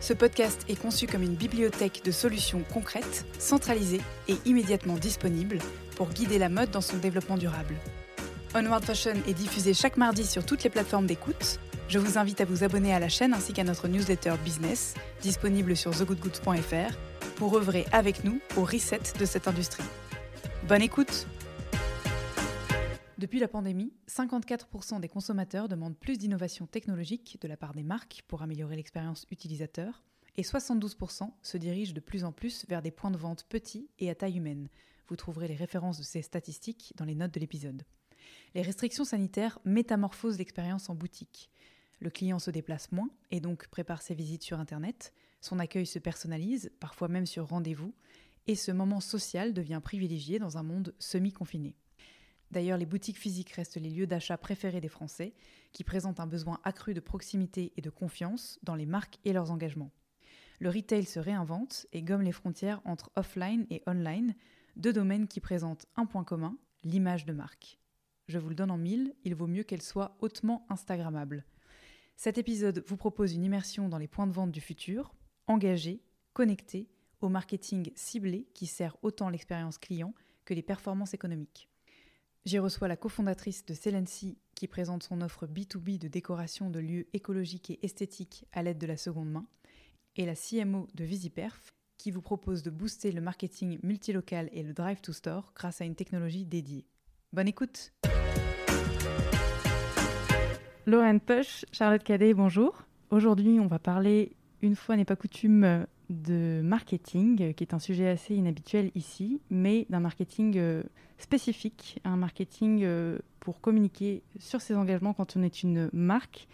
Ce podcast est conçu comme une bibliothèque de solutions concrètes, centralisées et immédiatement disponibles pour guider la mode dans son développement durable. Onward Fashion est diffusé chaque mardi sur toutes les plateformes d'écoute. Je vous invite à vous abonner à la chaîne ainsi qu'à notre newsletter business, disponible sur thegoodgoods.fr, pour œuvrer avec nous au reset de cette industrie. Bonne écoute Depuis la pandémie, 54% des consommateurs demandent plus d'innovation technologique de la part des marques pour améliorer l'expérience utilisateur, et 72% se dirigent de plus en plus vers des points de vente petits et à taille humaine. Vous trouverez les références de ces statistiques dans les notes de l'épisode. Les restrictions sanitaires métamorphosent l'expérience en boutique. Le client se déplace moins et donc prépare ses visites sur Internet, son accueil se personnalise, parfois même sur rendez-vous, et ce moment social devient privilégié dans un monde semi-confiné. D'ailleurs, les boutiques physiques restent les lieux d'achat préférés des Français, qui présentent un besoin accru de proximité et de confiance dans les marques et leurs engagements. Le retail se réinvente et gomme les frontières entre offline et online, deux domaines qui présentent un point commun, l'image de marque. Je vous le donne en mille, il vaut mieux qu'elle soit hautement Instagrammable. Cet épisode vous propose une immersion dans les points de vente du futur, engagés, connectés, au marketing ciblé qui sert autant l'expérience client que les performances économiques. J'y reçois la cofondatrice de Celency qui présente son offre B2B de décoration de lieux écologiques et esthétiques à l'aide de la seconde main, et la CMO de Visiperf qui vous propose de booster le marketing multilocal et le drive to store grâce à une technologie dédiée. Bonne écoute Lauren Push, Charlotte Cadet, bonjour. Aujourd'hui, on va parler, une fois n'est pas coutume, de marketing, qui est un sujet assez inhabituel ici, mais d'un marketing euh, spécifique, un marketing euh, pour communiquer sur ses engagements quand on est une marque,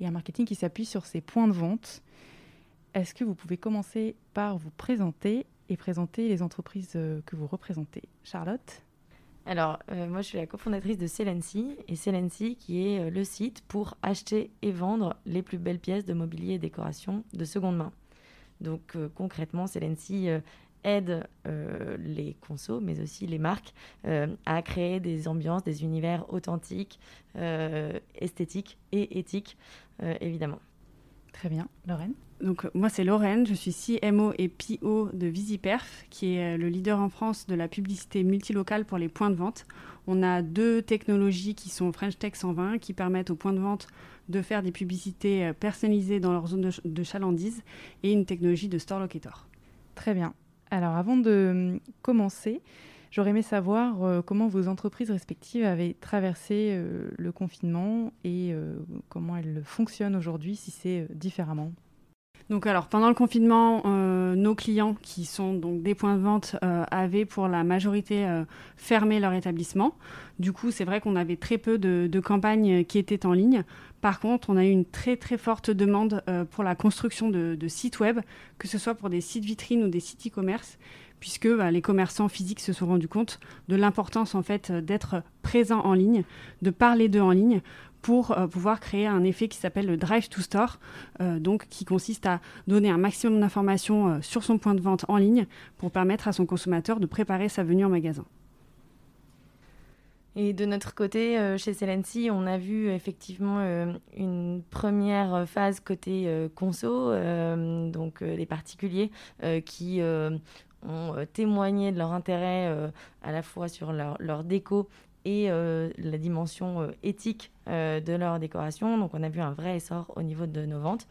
et un marketing qui s'appuie sur ses points de vente. Est-ce que vous pouvez commencer par vous présenter et présenter les entreprises euh, que vous représentez? Charlotte? Alors, euh, moi, je suis la cofondatrice de Celency, et Celency qui est euh, le site pour acheter et vendre les plus belles pièces de mobilier et décoration de seconde main. Donc, euh, concrètement, Celency aide les consos, mais aussi les marques, à créer des ambiances, des univers authentiques, esthétiques et éthiques, évidemment. Très bien. Lorraine donc, moi, c'est Lorraine, je suis CMO et PO de Visiperf, qui est le leader en France de la publicité multilocale pour les points de vente. On a deux technologies qui sont French Tech 120, qui permettent aux points de vente de faire des publicités personnalisées dans leur zone de, de chalandise, et une technologie de Store Locator. Très bien. Alors, avant de commencer, J'aurais aimé savoir euh, comment vos entreprises respectives avaient traversé euh, le confinement et euh, comment elles fonctionnent aujourd'hui, si c'est différemment. Donc alors pendant le confinement, nos clients qui sont donc des points de vente avaient pour la majorité fermé leur établissement. Du coup, c'est vrai qu'on avait très peu de, campagnes qui étaient en ligne. Par contre, on a eu une très très forte demande pour la construction de, de, sites web, que ce soit pour des sites vitrines ou des sites e-commerce puisque bah, les commerçants physiques se sont rendus compte de l'importance en fait d'être présents en ligne, de parler d'eux en ligne pour euh, pouvoir créer un effet qui s'appelle le drive to store, euh, donc qui consiste à donner un maximum d'informations euh, sur son point de vente en ligne pour permettre à son consommateur de préparer sa venue en magasin. Et de notre côté, chez Celency, on a vu effectivement une première phase côté conso, donc des particuliers qui ont témoigné de leur intérêt à la fois sur leur, leur déco et euh, la dimension éthique de leur décoration. Donc on a vu un vrai essor au niveau de nos ventes.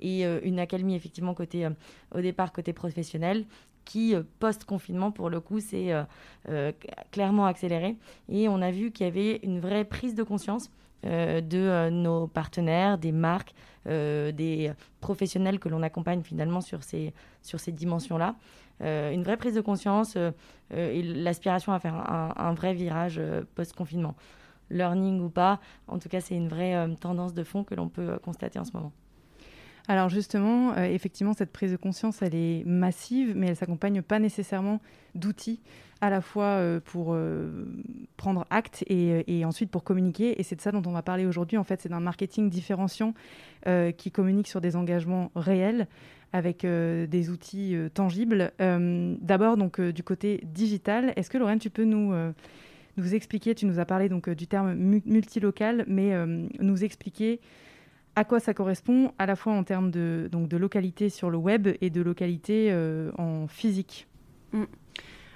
et une accalmie effectivement côté, au départ côté professionnel qui, post-confinement, pour le coup, s'est clairement accéléré. Et on a vu qu'il y avait une vraie prise de conscience de nos partenaires, des marques, des professionnels que l'on accompagne finalement sur ces, sur ces dimensions-là. Une vraie prise de conscience et l'aspiration à faire un, vrai virage post-confinement learning ou pas. En tout cas, c'est une vraie euh, tendance de fond que l'on peut euh, constater en ce moment. Alors justement, euh, effectivement, cette prise de conscience, elle est massive, mais elle s'accompagne pas nécessairement d'outils à la fois pour prendre acte et, ensuite pour communiquer. Et c'est de ça dont on va parler aujourd'hui. En fait, c'est d'un marketing différenciant qui communique sur des engagements réels avec des outils tangibles. D'abord, donc du côté digital, est-ce que Lorraine, tu peux nous nous expliquer, tu nous as parlé donc euh, du terme multilocal, mais euh, nous expliquer à quoi ça correspond, à la fois en termes de, donc, de localité sur le web et de localité euh, en physique? Mm.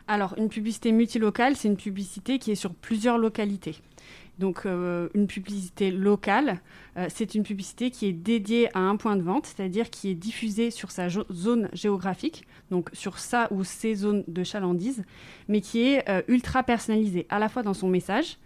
Alors, une publicité multilocale, c'est une publicité qui est sur plusieurs localités. Donc euh, une publicité locale, euh, c'est une publicité qui est dédiée à un point de vente, c'est-à-dire qui est diffusée sur sa zone géographique, donc sur sa ou ses zones de chalandise, mais qui est euh, ultra personnalisée, à la fois dans son message,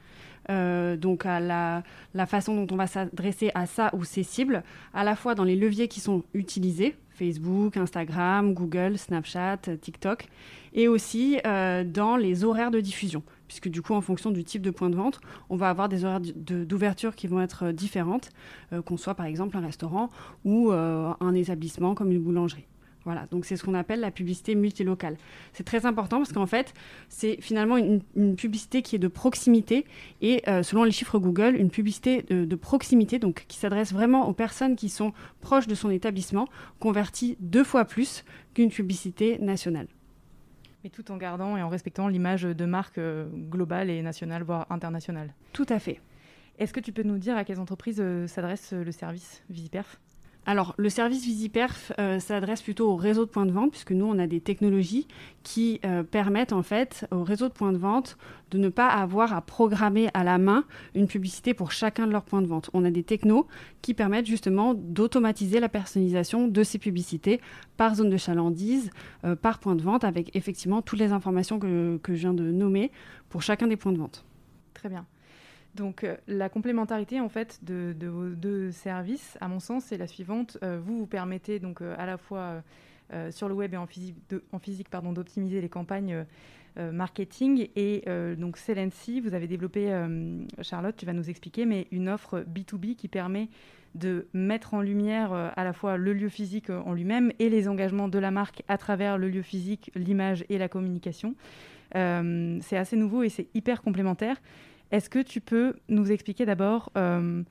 donc à la, façon dont on va s'adresser à ça ou ses cibles, à la fois dans les leviers qui sont utilisés, Facebook, Instagram, Google, Snapchat, TikTok, et aussi dans les horaires de diffusion puisque du coup, en fonction du type de point de vente, on va avoir des horaires d'ouverture qui vont être euh, différentes, euh, qu'on soit par exemple un restaurant ou euh, un établissement comme une boulangerie. Voilà, donc c'est ce qu'on appelle la publicité multilocale. C'est très important parce qu'en fait, c'est finalement une, publicité qui est de proximité et selon les chiffres Google, une publicité de, de proximité, donc qui s'adresse vraiment aux personnes qui sont proches de son établissement, convertit deux fois plus qu'une publicité nationale tout en gardant et en respectant l'image de marque euh, globale et nationale, voire internationale. Tout à fait. Est-ce que tu peux nous dire à quelles entreprises euh, s'adresse euh, le service Visiperf alors, le service Visiperf euh, s'adresse plutôt au réseau de points de vente, puisque nous, on a des technologies qui euh, permettent en fait au réseau de points de vente de ne pas avoir à programmer à la main une publicité pour chacun de leurs points de vente. On a des technos qui permettent justement d'automatiser la personnalisation de ces publicités par zone de chalandise, euh, par point de vente, avec effectivement toutes les informations que, que je viens de nommer pour chacun des points de vente. Très bien. Donc euh, la complémentarité en fait de, vos deux services, à mon sens, c'est la suivante. Euh, vous vous permettez donc euh, à la fois sur le web et en physique, en physique pardon, d'optimiser les campagnes marketing et donc Celency, vous avez développé, Charlotte, tu vas nous expliquer, mais une offre B2B qui permet de mettre en lumière à la fois le lieu physique en lui-même et les engagements de la marque à travers le lieu physique, l'image et la communication. c'est assez nouveau et c'est hyper complémentaire. Est-ce que tu peux nous expliquer d'abord euh,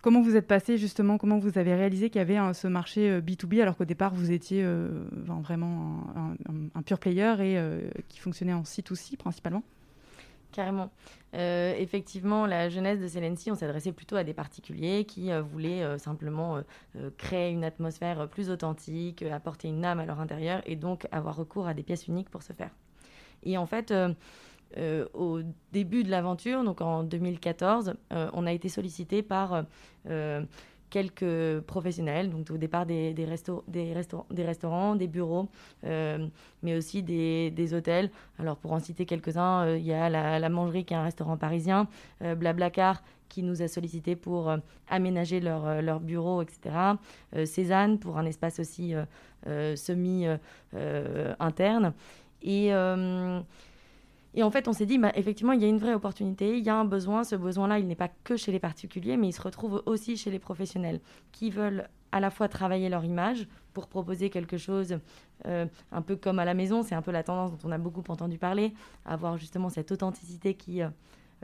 comment vous êtes passé justement, comment vous avez réalisé qu'il y avait ce marché B2B euh, alors qu'au départ vous étiez euh, vraiment un, pur player et qui fonctionnait en C2C principalement? Carrément. effectivement, la jeunesse de Celency, on s'adressait plutôt à des particuliers qui voulaient simplement créer une atmosphère plus authentique, apporter une âme à leur intérieur et donc avoir recours à des pièces uniques pour ce faire. Et en fait, euh, au début de l'aventure, donc en 2014, euh, on a été sollicité par euh, quelques professionnels, donc au départ des, restaurants, des bureaux, mais aussi des, hôtels. Alors pour en citer quelques-uns, il y a la, Mangerie qui est un restaurant parisien, Blablacar qui nous a sollicité pour aménager leur, bureau, etc. Cézanne pour un espace aussi semi-interne. Et et en fait, on s'est dit, bah, effectivement, il y a une vraie opportunité, il y a un besoin. Ce besoin-là, il n'est pas que chez les particuliers, mais il se retrouve aussi chez les professionnels qui veulent à la fois travailler leur image pour proposer quelque chose euh, un peu comme à la maison. C'est un peu la tendance dont on a beaucoup entendu parler, avoir justement cette authenticité qui euh,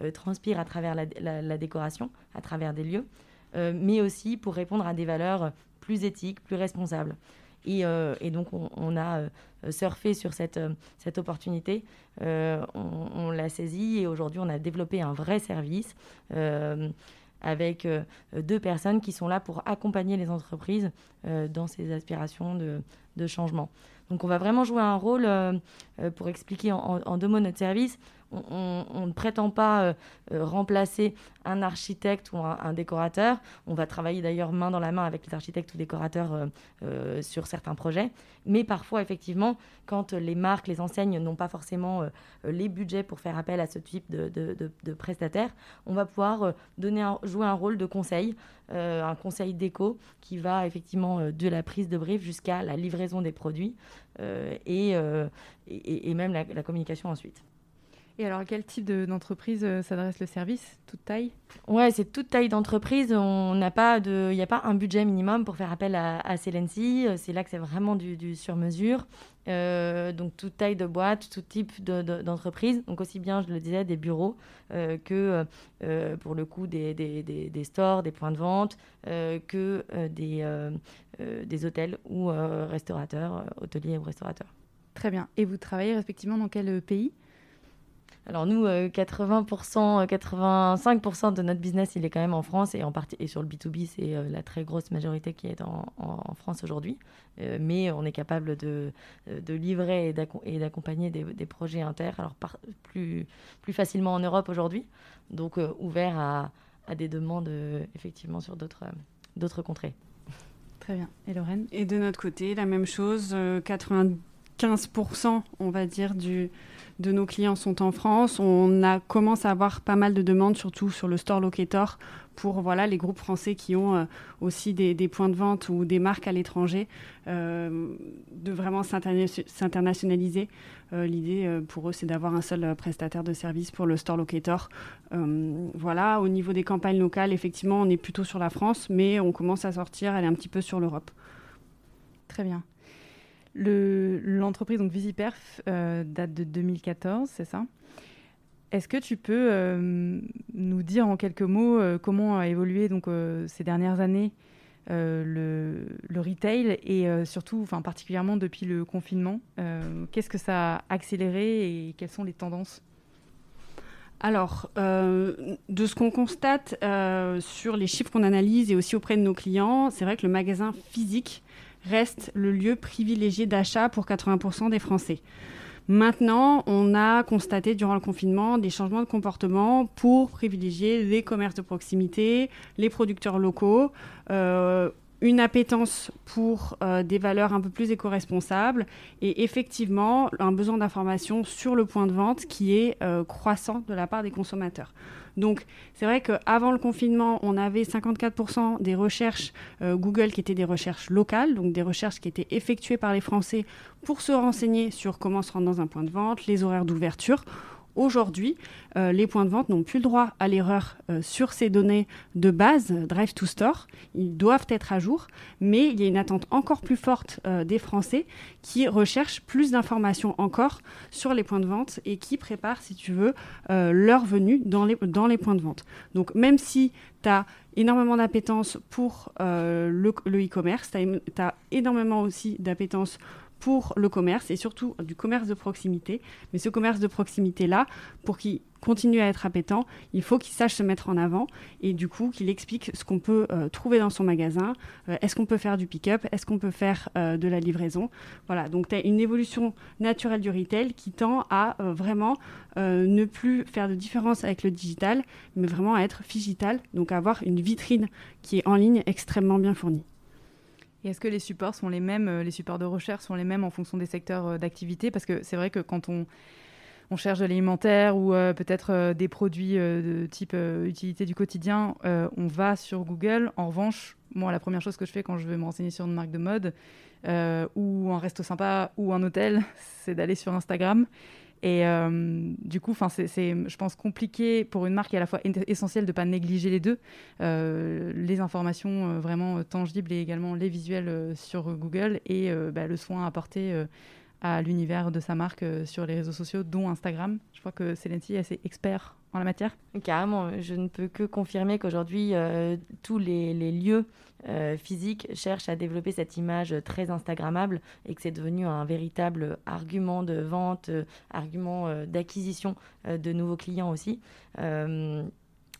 euh, transpire à travers la, décoration, à travers des lieux, mais aussi pour répondre à des valeurs plus éthiques, plus responsables. Euh, et, donc, on, a euh, surfé sur cette, euh, opportunité, on, l'a saisi et aujourd'hui, on a développé un vrai service avec deux personnes qui sont là pour accompagner les entreprises dans ces aspirations de, de, changement. Donc on va vraiment jouer un rôle, pour expliquer en, deux mots notre service, on, ne prétend pas remplacer un architecte ou un, décorateur. On va travailler d'ailleurs main dans la main avec les architectes ou décorateurs sur certains projets. Mais parfois, effectivement, quand les marques, les enseignes n'ont pas forcément les budgets pour faire appel à ce type de, de, on va pouvoir jouer un rôle de conseil, un conseil déco qui va effectivement de la prise de brief jusqu'à la livraison des produits. Euh, euh, et, même la, communication ensuite. Et alors, à quel type d'entreprise euh, s'adresse le service Toute taille? Ouais, c'est toute taille d'entreprise. On n'a pas de, il n'y a pas un budget minimum pour faire appel à, à C'est là que c'est vraiment du, sur-mesure. donc toute taille de boîte, tout type d'entreprise. donc aussi bien, je le disais, des bureaux que pour le coup des, des, des, stores, des points de vente, que des, euh, des hôtels ou euh, restaurateurs, euh, hôteliers ou restaurateurs. Très bien. Et vous travaillez respectivement dans quel pays? Alors nous, euh, 80%, 85% euh, de notre business, il est quand même en France et en partie et sur le B2B, c'est euh, la très grosse majorité qui est en, en France aujourd'hui. mais on est capable de, de livrer et d'accompagner des, projets inter, alors plus, plus facilement en Europe aujourd'hui, donc ouvert à, à, des demandes effectivement sur d'autres contrées. Très bien. Et Lorraine? Et de notre côté, la même chose, 90 15%, on va dire, de nos clients sont en France. On a commence à avoir pas mal de demandes, surtout sur le store locator, pour voilà les groupes français qui ont euh, aussi des, points de vente ou des marques à l'étranger, euh, de vraiment s'internationaliser. Euh, l'idée pour eux, c'est d'avoir un seul prestataire de service pour le store locator. voilà, au niveau des campagnes locales, effectivement, on est plutôt sur la France, mais on commence à sortir, elle est un petit peu sur l'Europe. Très bien. L'entreprise, donc Visiperf, date de 2014, c'est ça? Est-ce que tu peux euh, nous dire en quelques mots euh, comment a évolué donc, euh, ces dernières années le, retail et surtout, enfin, particulièrement depuis le confinement Qu'est-ce que ça a accéléré et quelles sont les tendances? Alors, de ce qu'on constate sur les chiffres qu'on analyse et aussi auprès de nos clients, c'est vrai que le magasin physique reste le lieu privilégié d'achat pour 80% des Français. Maintenant, on a constaté durant le confinement des changements de comportement pour privilégier les commerces de proximité, les producteurs locaux. Euh, une appétence pour euh, des valeurs un peu plus éco-responsables et effectivement un besoin d'information sur le point de vente qui est euh, croissant de la part des consommateurs. Donc c'est vrai qu'avant le confinement, on avait 54% des recherches euh, Google qui étaient des recherches locales, donc des recherches qui étaient effectuées par les Français pour se renseigner sur comment se rendre dans un point de vente, les horaires d'ouverture. Aujourd'hui, euh, les points de vente n'ont plus le droit à l'erreur euh, sur ces données de base, Drive to Store. Ils doivent être à jour, mais il y a une attente encore plus forte euh, des Français qui recherchent plus d'informations encore sur les points de vente et qui préparent, si tu veux, leur venue dans les, points de vente. Donc même si tu as énormément d'appétence pour le e-commerce, tu as, énormément aussi d'appétence pour le commerce et surtout du commerce de proximité. Mais ce commerce de proximité-là, pour qu'il continue à être appétant, il faut qu'il sache se mettre en avant et du coup qu'il explique ce qu'on peut euh, trouver dans son magasin. Euh, est-ce qu'on peut faire du pick-up? Est-ce qu'on peut faire euh, de la livraison? Voilà, donc tu as une évolution naturelle du retail qui tend à vraiment ne plus faire de différence avec le digital, mais vraiment à être digital, donc avoir une vitrine qui est en ligne extrêmement bien fournie. Et est-ce que les supports sont les mêmes, euh, les supports de recherche sont les mêmes en fonction des secteurs euh, d'activité? Parce que c'est vrai que quand on, cherche de l'alimentaire ou euh, peut-être des produits de type utilité du quotidien, on va sur Google. En revanche, moi, la première chose que je fais quand je veux me renseigner sur une marque de mode ou un resto sympa ou un hôtel, c'est d'aller sur Instagram. Et euh, du coup, c'est, je pense, compliqué pour une marque et à la fois essentiel de ne pas négliger les deux, euh, les informations euh, vraiment tangibles et également les visuels sur Google et bah, le soin apporté à l'univers de sa marque sur les réseaux sociaux, dont Instagram. Je crois que Célenty est assez expert en la matière. Carrément, je ne peux que confirmer qu'aujourd'hui, tous les, lieux euh, physique cherche à développer cette image très Instagrammable et que c'est devenu un véritable argument de vente, euh, argument euh, d'acquisition de nouveaux clients aussi.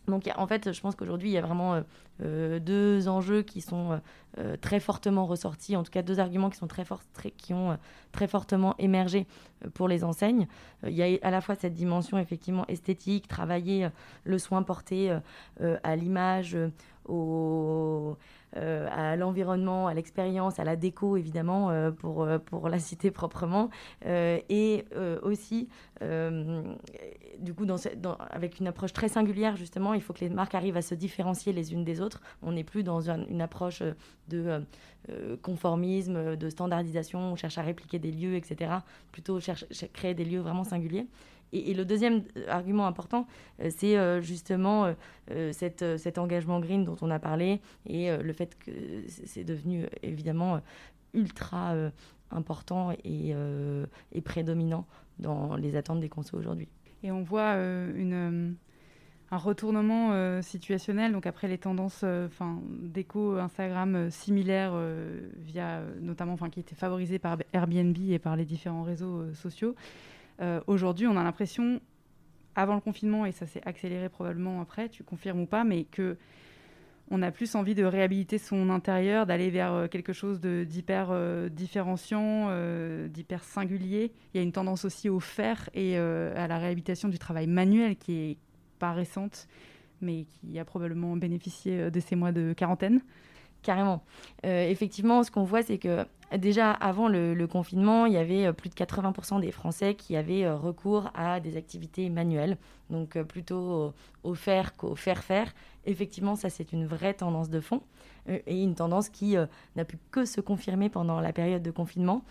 Donc en fait, je pense qu'aujourd'hui, il y a vraiment deux enjeux qui sont très fortement ressortis, en tout cas deux arguments qui, sont très forts, qui ont très fortement émergé pour les enseignes. il y a à la fois cette dimension effectivement esthétique, travailler le soin porté à l'image, euh, à l'environnement, à l'expérience, à la déco évidemment, euh, pour, euh, pour la citer proprement, et aussi, du coup, avec une approche très singulière justement, il faut que les marques arrivent à se différencier les unes des autres. On n'est plus dans une approche de conformisme, de standardisation, on cherche à répliquer des lieux, etc. Plutôt cherche, créer des lieux vraiment singuliers. Et, le deuxième euh, argument important, euh, c'est euh, justement cet engagement green dont on a parlé et le fait que c'est devenu évidemment ultra important et, prédominant dans les attentes des consos aujourd'hui. Et on voit un retournement situationnel, donc après les tendances enfin d'éco Instagram similaires, via notamment, qui étaient favorisées par Airbnb et par les différents réseaux sociaux. Euh, aujourd'hui, on a l'impression, avant le confinement, et ça s'est accéléré probablement après, tu confirmes ou pas, mais que on a plus envie de réhabiliter son intérieur, d'aller vers euh, quelque chose d'hyper euh, différenciant, d'hyper singulier. Il y a une tendance aussi au faire et à la réhabilitation du travail manuel qui est pas récente, mais qui a probablement bénéficié de ces mois de quarantaine. Carrément. effectivement, ce qu'on voit, c'est que Déjà, avant le, confinement, il y avait euh, plus de 80% des Français qui avaient euh, recours à des activités manuelles, donc euh, plutôt au, faire qu'au faire-faire. Effectivement, ça, c'est une vraie tendance de fond et une tendance qui n'a pu que se confirmer pendant la période de confinement,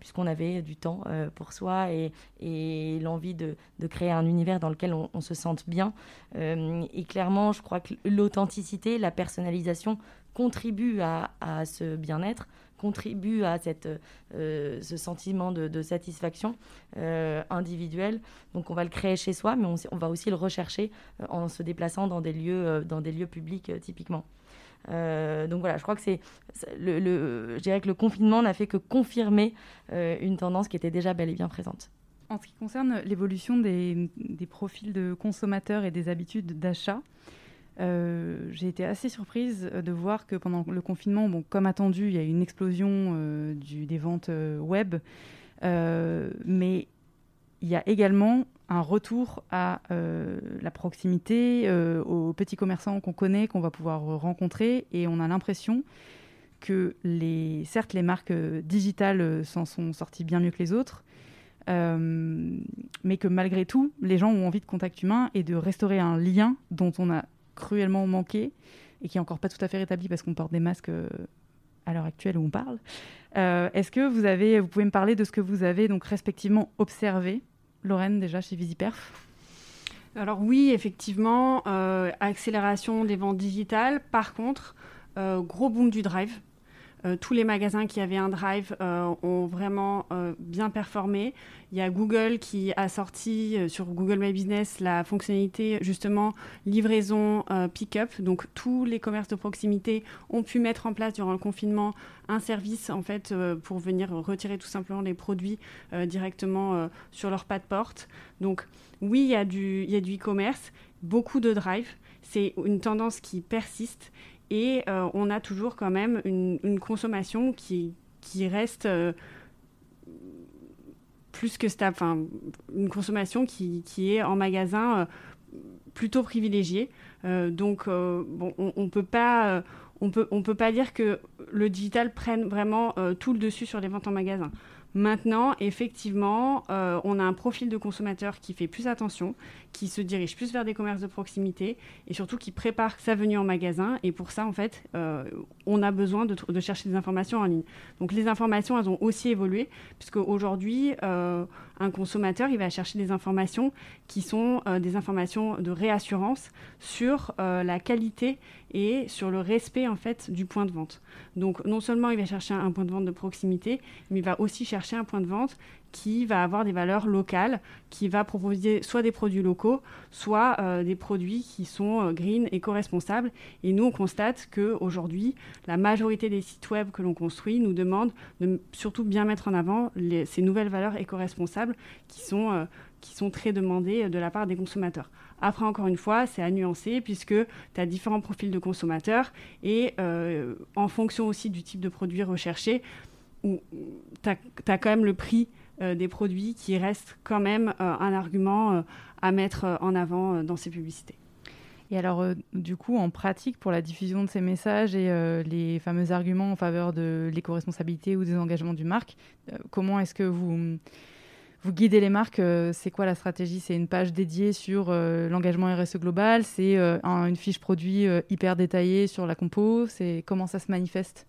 puisqu'on avait du temps pour soi et, l'envie de, créer un univers dans lequel on, se sente bien. et clairement, je crois que l'authenticité, la personnalisation contribuent à, ce bien-être, contribuent à cette, euh, ce sentiment de, satisfaction euh, individuelle. Donc on va le créer chez soi, mais on, va aussi le rechercher euh, en se déplaçant dans des lieux, dans des lieux publics typiquement. donc voilà, je crois que c'est le, je dirais que le confinement n'a fait que confirmer une tendance qui était déjà bel et bien présente. En ce qui concerne l'évolution des, des, profils de consommateurs et des habitudes d'achat, euh, j'ai été assez surprise de voir que pendant le confinement, bon, comme attendu, il y a eu une explosion euh, des ventes euh, web, mais il y a également un retour à la proximité, aux petits commerçants qu'on connaît, qu'on va pouvoir rencontrer, et on a l'impression que les, certes les marques digitales s'en sont sorties bien mieux que les autres, mais que malgré tout, les gens ont envie de contact humain et de restaurer un lien dont on a cruellement manqué et qui est encore pas tout à fait rétabli parce qu'on porte des masques euh, à l'heure actuelle où on parle. Euh, est-ce que vous avez, vous pouvez me parler de ce que vous avez donc respectivement observé, Lorraine déjà chez Visiperf? Alors oui, effectivement, euh, accélération des ventes digitales. Par contre, gros boom du drive. Euh, tous les magasins qui avaient un drive euh, ont vraiment euh, bien performé. Il y a Google qui a sorti sur Google My Business la fonctionnalité justement livraison pick-up. Donc tous les commerces de proximité ont pu mettre en place durant le confinement un service en fait pour venir retirer tout simplement les produits directement sur leur pas de porte. Donc oui, il y a du e-commerce, beaucoup de drive. C'est une tendance qui persiste et euh, on a toujours quand même une, consommation qui, qui reste euh, plus que stable, enfin, une consommation qui, qui est en magasin euh, plutôt privilégiée. donc, bon, on ne peut pas... on peut, on peut pas dire que le digital prenne vraiment tout le dessus sur les ventes en magasin. Maintenant, effectivement, euh, on a un profil de consommateur qui fait plus attention, qui se dirige plus vers des commerces de proximité et surtout qui prépare sa venue en magasin. Et pour ça, en fait, euh, on a besoin de, chercher des informations en ligne. Donc les informations, elles ont aussi évolué, puisque aujourd'hui, euh, un consommateur, il va chercher des informations qui sont des informations de réassurance sur la qualité et sur le respect en fait du point de vente. Donc non seulement il va chercher un point de vente de proximité, mais il va aussi chercher un point de vente qui va avoir des valeurs locales, qui va proposer soit des produits locaux, soit euh, des produits qui sont euh, green, éco-responsables. Et nous, on constate qu'aujourd'hui, la majorité des sites web que l'on construit nous demandent de surtout bien mettre en avant ces nouvelles valeurs éco-responsables qui sont, euh, qui sont très demandées de la part des consommateurs. Après, encore une fois, c'est à nuancer puisque tu as différents profils de consommateurs et en fonction aussi du type de produit recherché, tu as, quand même le prix des produits qui restent quand même euh, un argument euh, à mettre en avant dans ces publicités. Et alors, du coup, en pratique, pour la diffusion de ces messages et les fameux arguments en faveur de l'éco-responsabilité ou des engagements du marque, comment est-ce que vous, guidez les marques C'est quoi la stratégie? C'est une page dédiée sur l'engagement RSE global? C'est une fiche produit hyper détaillée sur la compo? C'est comment ça se manifeste?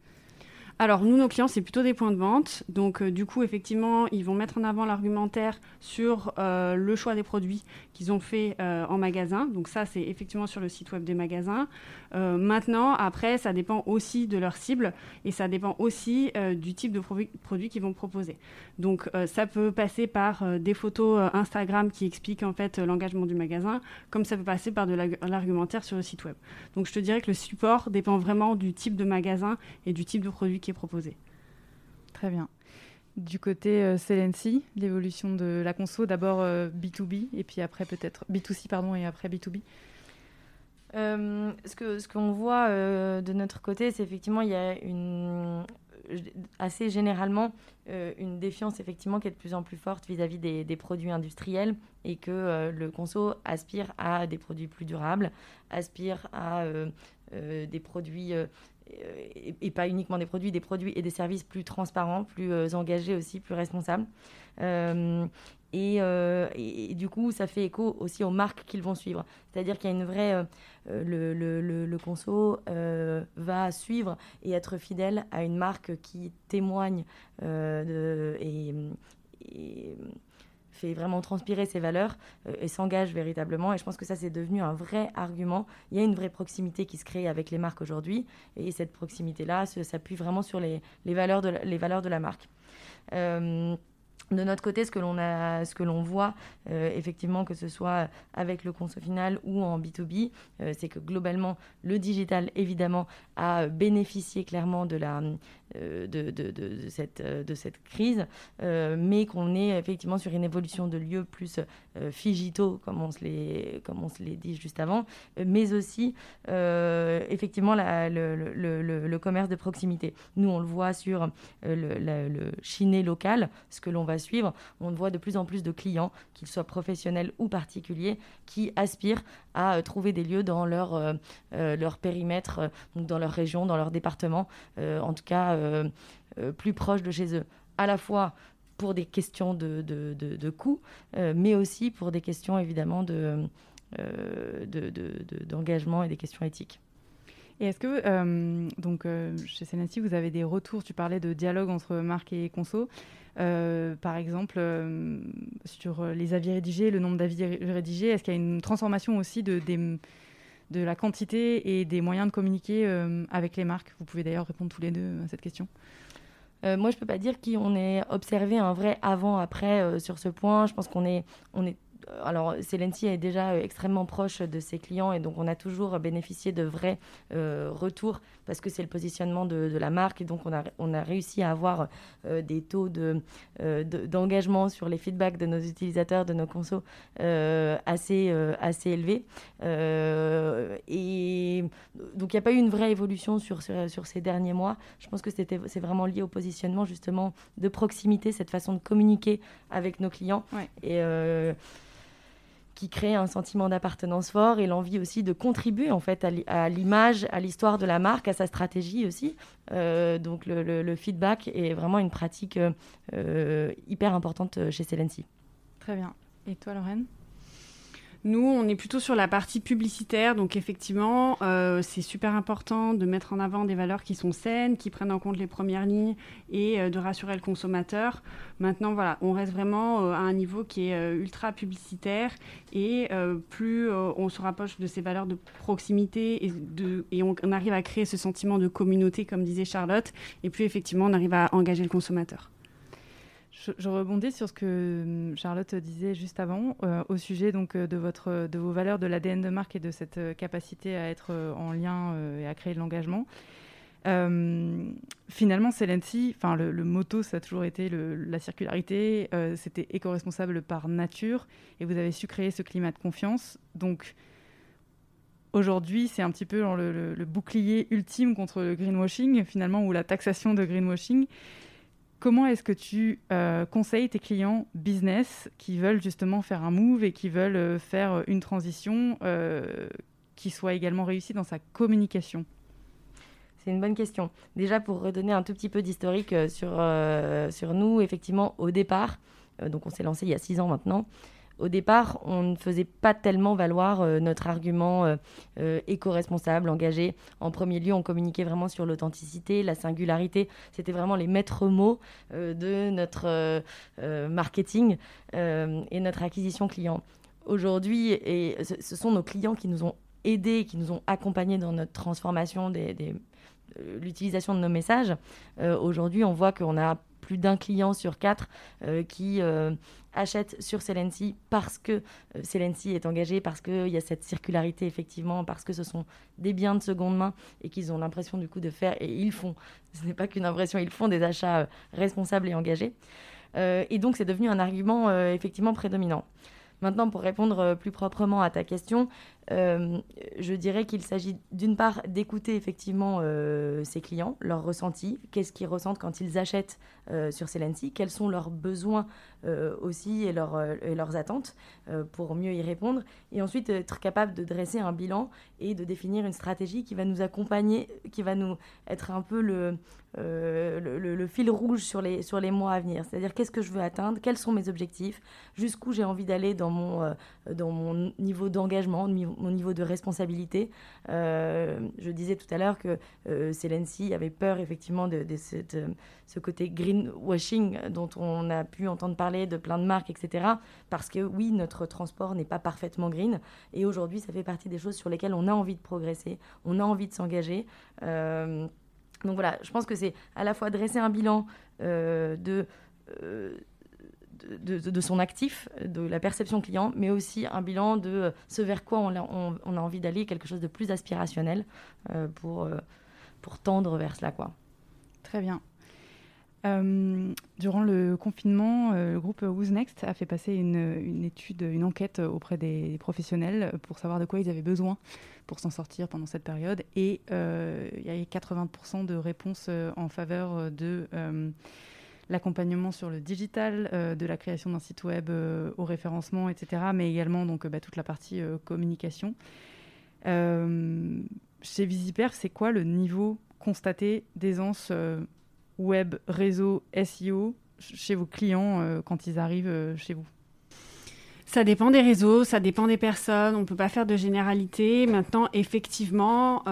Alors, nous, nos clients, c'est plutôt des points de vente. Donc, euh, du coup, effectivement, ils vont mettre en avant l'argumentaire sur euh, le choix des produits qu'ils ont fait euh, en magasin. Donc, ça, c'est effectivement sur le site web des magasins. maintenant, après, ça dépend aussi de leur cible et ça dépend aussi du type de produit qu'ils vont proposer. Donc, ça peut passer par des photos Instagram qui expliquent en fait l'engagement du magasin, comme ça peut passer par de l'argumentaire sur le site web. Donc, je te dirais que le support dépend vraiment du type de magasin et du type de produit qui est proposé. Très bien. Du côté euh, l'évolution de la conso, d'abord B2B euh, et puis après peut-être B2C pardon et après B2B. Euh, ce que ce qu'on voit euh, de notre côté, c'est effectivement il y a une assez généralement une défiance effectivement qui est de plus en plus forte vis-à-vis des, des, produits industriels et que le conso aspire à des produits plus durables, aspire à des produits et, pas uniquement des produits, des produits et des services plus transparents, plus euh, engagés aussi, plus responsables. Euh, euh, et, du coup, ça fait écho aussi aux marques qu'ils vont suivre. C'est-à-dire qu'il y a une vraie... Le, le, le, conso va suivre et être fidèle à une marque qui témoigne et fait vraiment transpirer ses valeurs euh, et s'engage véritablement. Et je pense que ça, c'est devenu un vrai argument. Il y a une vraie proximité qui se crée avec les marques aujourd'hui. Et cette proximité-là s'appuie vraiment sur les, les, valeurs de la, les valeurs de la marque. Euh, de notre côté, ce que l'on a, ce que l'on voit, euh, effectivement, que ce soit avec le conso final ou en B2B, c'est que globalement, le digital, évidemment, a bénéficié clairement de la, euh, de, de, cette, euh, de cette crise, euh, mais qu'on est effectivement sur une évolution de lieux plus figitaux, comme on se les, comme on se dit juste avant, mais aussi effectivement le, le, commerce de proximité. Nous, on le voit sur le, le chiné local, ce que l'on va suivre, on voit de plus en plus de clients, qu'ils soient professionnels ou particuliers, qui aspirent à trouver des lieux dans leur, leur périmètre, donc dans leur région, dans leur département, en tout cas euh, euh, plus proches de chez eux, à la fois pour des questions de, de, coûts, euh, mais aussi pour des questions évidemment de, d'engagement et des questions éthiques. Et est-ce que, donc, chez Senasi, vous avez des retours? Tu parlais de dialogue entre marque et conso. par exemple, sur les avis rédigés, le nombre d'avis rédigés, est-ce qu'il y a une transformation aussi de, la quantité et des moyens de communiquer euh, avec les marques? Vous pouvez d'ailleurs répondre tous les deux à cette question. Euh, moi, je ne peux pas dire qu'on ait observé un vrai avant-après euh, sur ce point. Je pense qu'on est, on est alors, Celency est déjà extrêmement proche de ses clients et donc on a toujours bénéficié de vrais retours parce que c'est le positionnement de, la marque et donc on a, on a réussi à avoir euh, des taux euh, de, d'engagement sur les feedbacks de nos utilisateurs, de nos consos euh, assez, assez élevés. et donc il n'y a pas eu une vraie évolution sur, sur, ces derniers mois. Je pense que c'est vraiment lié au positionnement justement de proximité, cette façon de communiquer avec nos clients. Et qui crée un sentiment d'appartenance fort et l'envie aussi de contribuer en fait à l'image, à l'histoire de la marque, à sa stratégie aussi. Euh, donc le, feedback est vraiment une pratique euh, hyper importante chez Celency. Très bien. Et toi, Lorraine? Nous, on est plutôt sur la partie publicitaire, donc effectivement, euh, c'est super important de mettre en avant des valeurs qui sont saines, qui prennent en compte les premières lignes et euh, de rassurer le consommateur. Maintenant, voilà, on reste vraiment euh, à un niveau qui est ultra publicitaire et plus on se rapproche de ces valeurs de proximité et, on, arrive à créer ce sentiment de communauté, comme disait Charlotte, et plus effectivement on arrive à engager le consommateur. Je, rebondis sur ce que hum, Charlotte disait juste avant euh, au sujet donc euh, de votre de vos valeurs de l'ADN de marque et de cette euh, capacité à être en lien et à créer de l'engagement. finalement, Celency, enfin le, le, motto, ça a toujours été la circularité. C'était éco-responsable par nature, et vous avez su créer ce climat de confiance. Donc aujourd'hui, c'est un petit peu le, le, bouclier ultime contre le greenwashing, finalement, ou la taxation de greenwashing comment est-ce que tu euh, conseilles tes clients business qui veulent justement faire un move et qui veulent euh, faire une transition euh, qui soit également réussie dans sa communication? C'est une bonne question. Déjà, pour redonner un tout petit peu d'historique sur, sur nous, effectivement, au départ, donc on s'est lancé il y a six ans maintenant, au départ, on ne faisait pas tellement valoir euh, notre argument euh, euh, éco-responsable, engagé. En premier lieu, on communiquait vraiment sur l'authenticité, la singularité. C'était vraiment les maîtres mots de notre marketing et notre acquisition client. Aujourd'hui, et ce, sont nos clients qui nous ont aidés, qui nous ont accompagnés dans notre transformation l'utilisation de nos messages. Aujourd'hui, on voit qu'on a plus d'un client sur quatre qui achètent sur Celency parce que euh, Celency est engagé, parce qu'il y a cette circularité effectivement, parce que ce sont des biens de seconde main et qu'ils ont l'impression du coup de faire, et ils font, ce n'est pas qu'une impression, ils font des achats euh, responsables et engagés. Euh, et donc c'est devenu un argument effectivement prédominant. Maintenant, pour répondre plus proprement à ta question, euh, je dirais qu'il s'agit d'une part d'écouter effectivement euh, ses clients, leurs ressentis, qu'est-ce qu'ils ressentent quand ils achètent euh, sur Celency, quels sont leurs besoins aussi et, leurs attentes pour mieux y répondre, et ensuite être capable de dresser un bilan et de définir une stratégie qui va nous accompagner, qui va nous être un peu le, fil rouge sur les, mois à venir, c'est-à-dire qu'est-ce que je veux atteindre, quels sont mes objectifs, jusqu'où j'ai envie d'aller dans mon, dans mon niveau d'engagement, mon niveau de responsabilité. Euh, je disais tout à l'heure que euh, avait peur effectivement de, cette, euh, ce côté greenwashing dont on a pu entendre parler de plein de marques, etc. Parce que oui, notre transport n'est pas parfaitement green. Et aujourd'hui, ça fait partie des choses sur lesquelles on a envie de progresser, on a envie de s'engager. Euh, donc voilà, je pense que c'est à la fois dresser un bilan de de, son actif, de la perception client, mais aussi un bilan de ce vers quoi on a, envie d'aller, quelque chose de plus aspirationnel euh, pour, euh, pour tendre vers cela. Quoi. Très bien. Euh, durant le confinement, le groupe Who's Next a fait passer une, étude, une enquête auprès des professionnels pour savoir de quoi ils avaient besoin pour s'en sortir pendant cette période. Et il y a 80% de réponses en faveur de l'accompagnement sur le digital, euh, de la création d'un site web euh, au référencement, etc., mais également donc, bah, toute la partie euh, communication. chez Visiper, c'est quoi le niveau constaté d'aisance web, réseau, SEO chez vos clients quand ils arrivent chez vous? Ça dépend des réseaux, ça dépend des personnes, on ne peut pas faire de généralité. Maintenant, effectivement,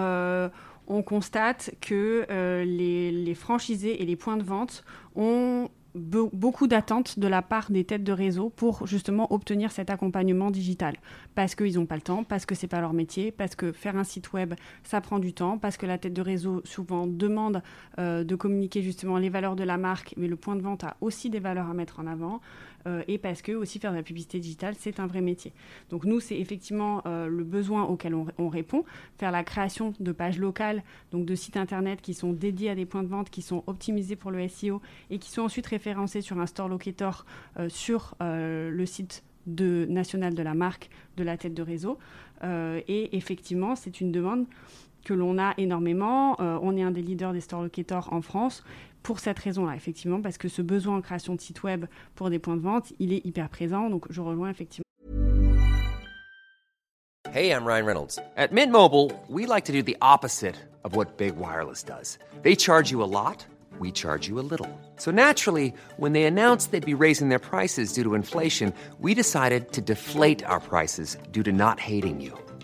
on constate que euh, les, franchisés et les points de vente ont beaucoup d'attentes de la part des têtes de réseau pour justement obtenir cet accompagnement digital. Parce qu'ils n'ont pas le temps, parce que c'est pas leur métier, parce que faire un site web, ça prend du temps, parce que la tête de réseau souvent demande euh, de communiquer justement les valeurs de la marque, mais le point de vente a aussi des valeurs à mettre en avant. Euh, et parce que aussi faire de la publicité digitale, c'est un vrai métier. Donc nous, c'est effectivement euh, le besoin auquel on, répond, faire la création de pages locales, donc de sites internet qui sont dédiés à des points de vente, qui sont optimisés pour le SEO et qui sont ensuite référencés sur un store locator euh, sur le site de, national de la marque de la tête de réseau. et effectivement, c'est une demande que l'on a énormément. on est un des leaders des store locators en France pour cette raison-là, effectivement, parce que ce besoin en création de site web pour des points de vente, il est hyper présent. Donc, je rejoins effectivement. Hey, I'm Ryan Reynolds. At Mint Mobile, we like to do the opposite of what Big Wireless does. They charge you a lot, we charge you a little. So naturally, when they announced they'd be raising their prices due to inflation, we decided to deflate our prices due to not hating you.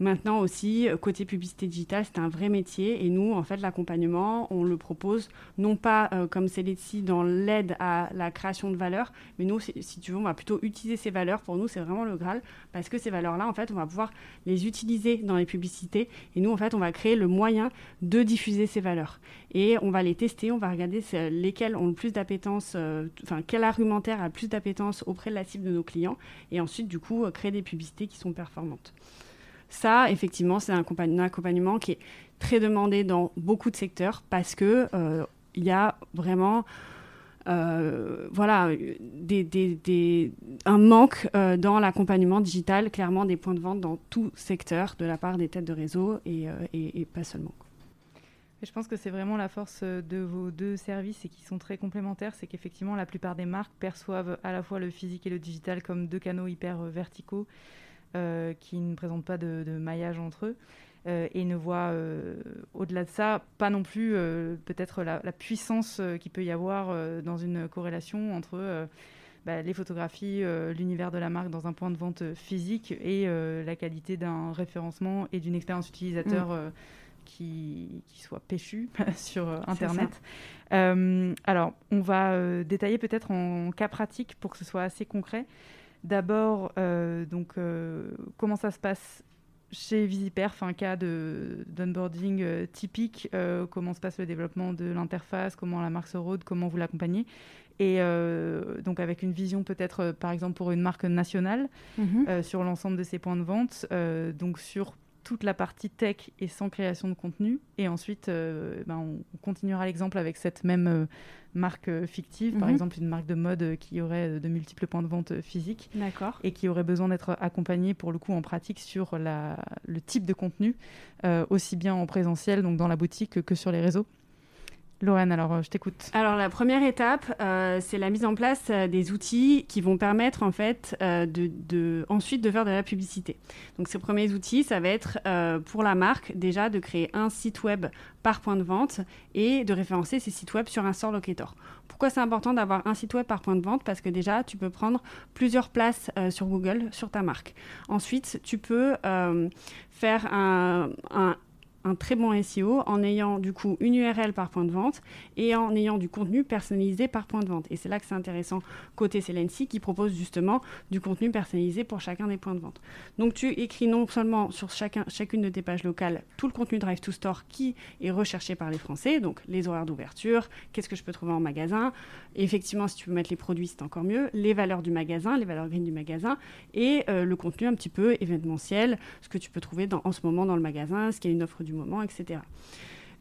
Maintenant aussi, côté publicité digitale, c'est un vrai métier et nous, en fait, l'accompagnement, on le propose non pas comme c'est ici dans l'aide à la création de valeur, mais nous, si tu veux, on va plutôt utiliser ces valeurs. Pour nous, c'est vraiment le Graal parce que ces valeurs-là, en fait, on va pouvoir les utiliser dans les publicités et nous, en fait, on va créer le moyen de diffuser ces valeurs et on va les tester, on va regarder lesquels ont le plus d'appétence, enfin, quel argumentaire a le plus d'appétence auprès de la cible de nos clients et ensuite, du coup, créer des publicités qui sont performantes. Ça, effectivement, c'est un accompagnement qui est très demandé dans beaucoup de secteurs parce que euh, il y a vraiment euh, voilà, un manque euh, dans l'accompagnement digital, clairement des points de vente dans tout secteur de la part des têtes de réseau et, pas seulement. Je pense que c'est vraiment la force de vos deux services et qui sont très complémentaires, c'est qu'effectivement la plupart des marques perçoivent à la fois le physique et le digital comme deux canaux hyper verticaux qui ne présentent pas de, maillage entre eux. Euh, et ne voient euh, au-delà de ça pas non plus peut-être la, puissance qu'il peut y avoir dans une corrélation entre bah, les photographies, l'univers de la marque dans un point de vente physique et la qualité d'un référencement et d'une expérience utilisateur mm. qui, qui, soit péchue sur Internet. alors, on va détailler peut-être en cas pratique pour que ce soit assez concret. D'abord, euh, donc, euh, comment ça se passe chez Visiperf, un cas d'onboarding euh, typique, comment se passe le développement de l'interface, comment la marque se rôde, comment vous l'accompagnez. Et donc avec une vision peut-être, par exemple, pour une marque nationale, mhm. sur l'ensemble de ses points de vente, donc sur toute la partie tech et sans création de contenu. Et ensuite, euh, ben, on continuera l'exemple avec cette même euh, marque euh, fictive, par mhm. exemple une marque de mode qui aurait de multiples points de vente physiques et qui aurait besoin d'être accompagnée pour le coup en pratique sur la, le type de contenu, aussi bien en présentiel, donc dans la boutique, que sur les réseaux. Lorraine, alors euh, je t'écoute. Alors la première étape, euh, c'est la mise en place euh, des outils qui vont permettre en fait de, ensuite de faire de la publicité. Donc ces premiers outils, ça va être pour la marque déjà de créer un site web par point de vente et de référencer ces sites web sur un store locator. Pourquoi c'est important d'avoir un site web par point de vente? Parce que déjà, tu peux prendre plusieurs places sur Google sur ta marque. Ensuite, tu peux faire un un très bon SEO en ayant du coup une URL par point de vente et en ayant du contenu personnalisé par point de vente. Et c'est là que c'est intéressant côté Celency qui propose justement du contenu personnalisé pour chacun des points de vente. Donc tu écris non seulement sur chacun, chacune de tes pages locales tout le contenu Drive to Store qui est recherché par les Français, donc les horaires d'ouverture, qu'est-ce que je peux trouver en magasin, effectivement si tu peux mettre les produits c'est encore mieux, les valeurs du magasin, les valeurs green du magasin et euh, le contenu un petit peu événementiel, ce que tu peux trouver en ce moment dans le magasin, ce qu'il y une offre du moment, etc.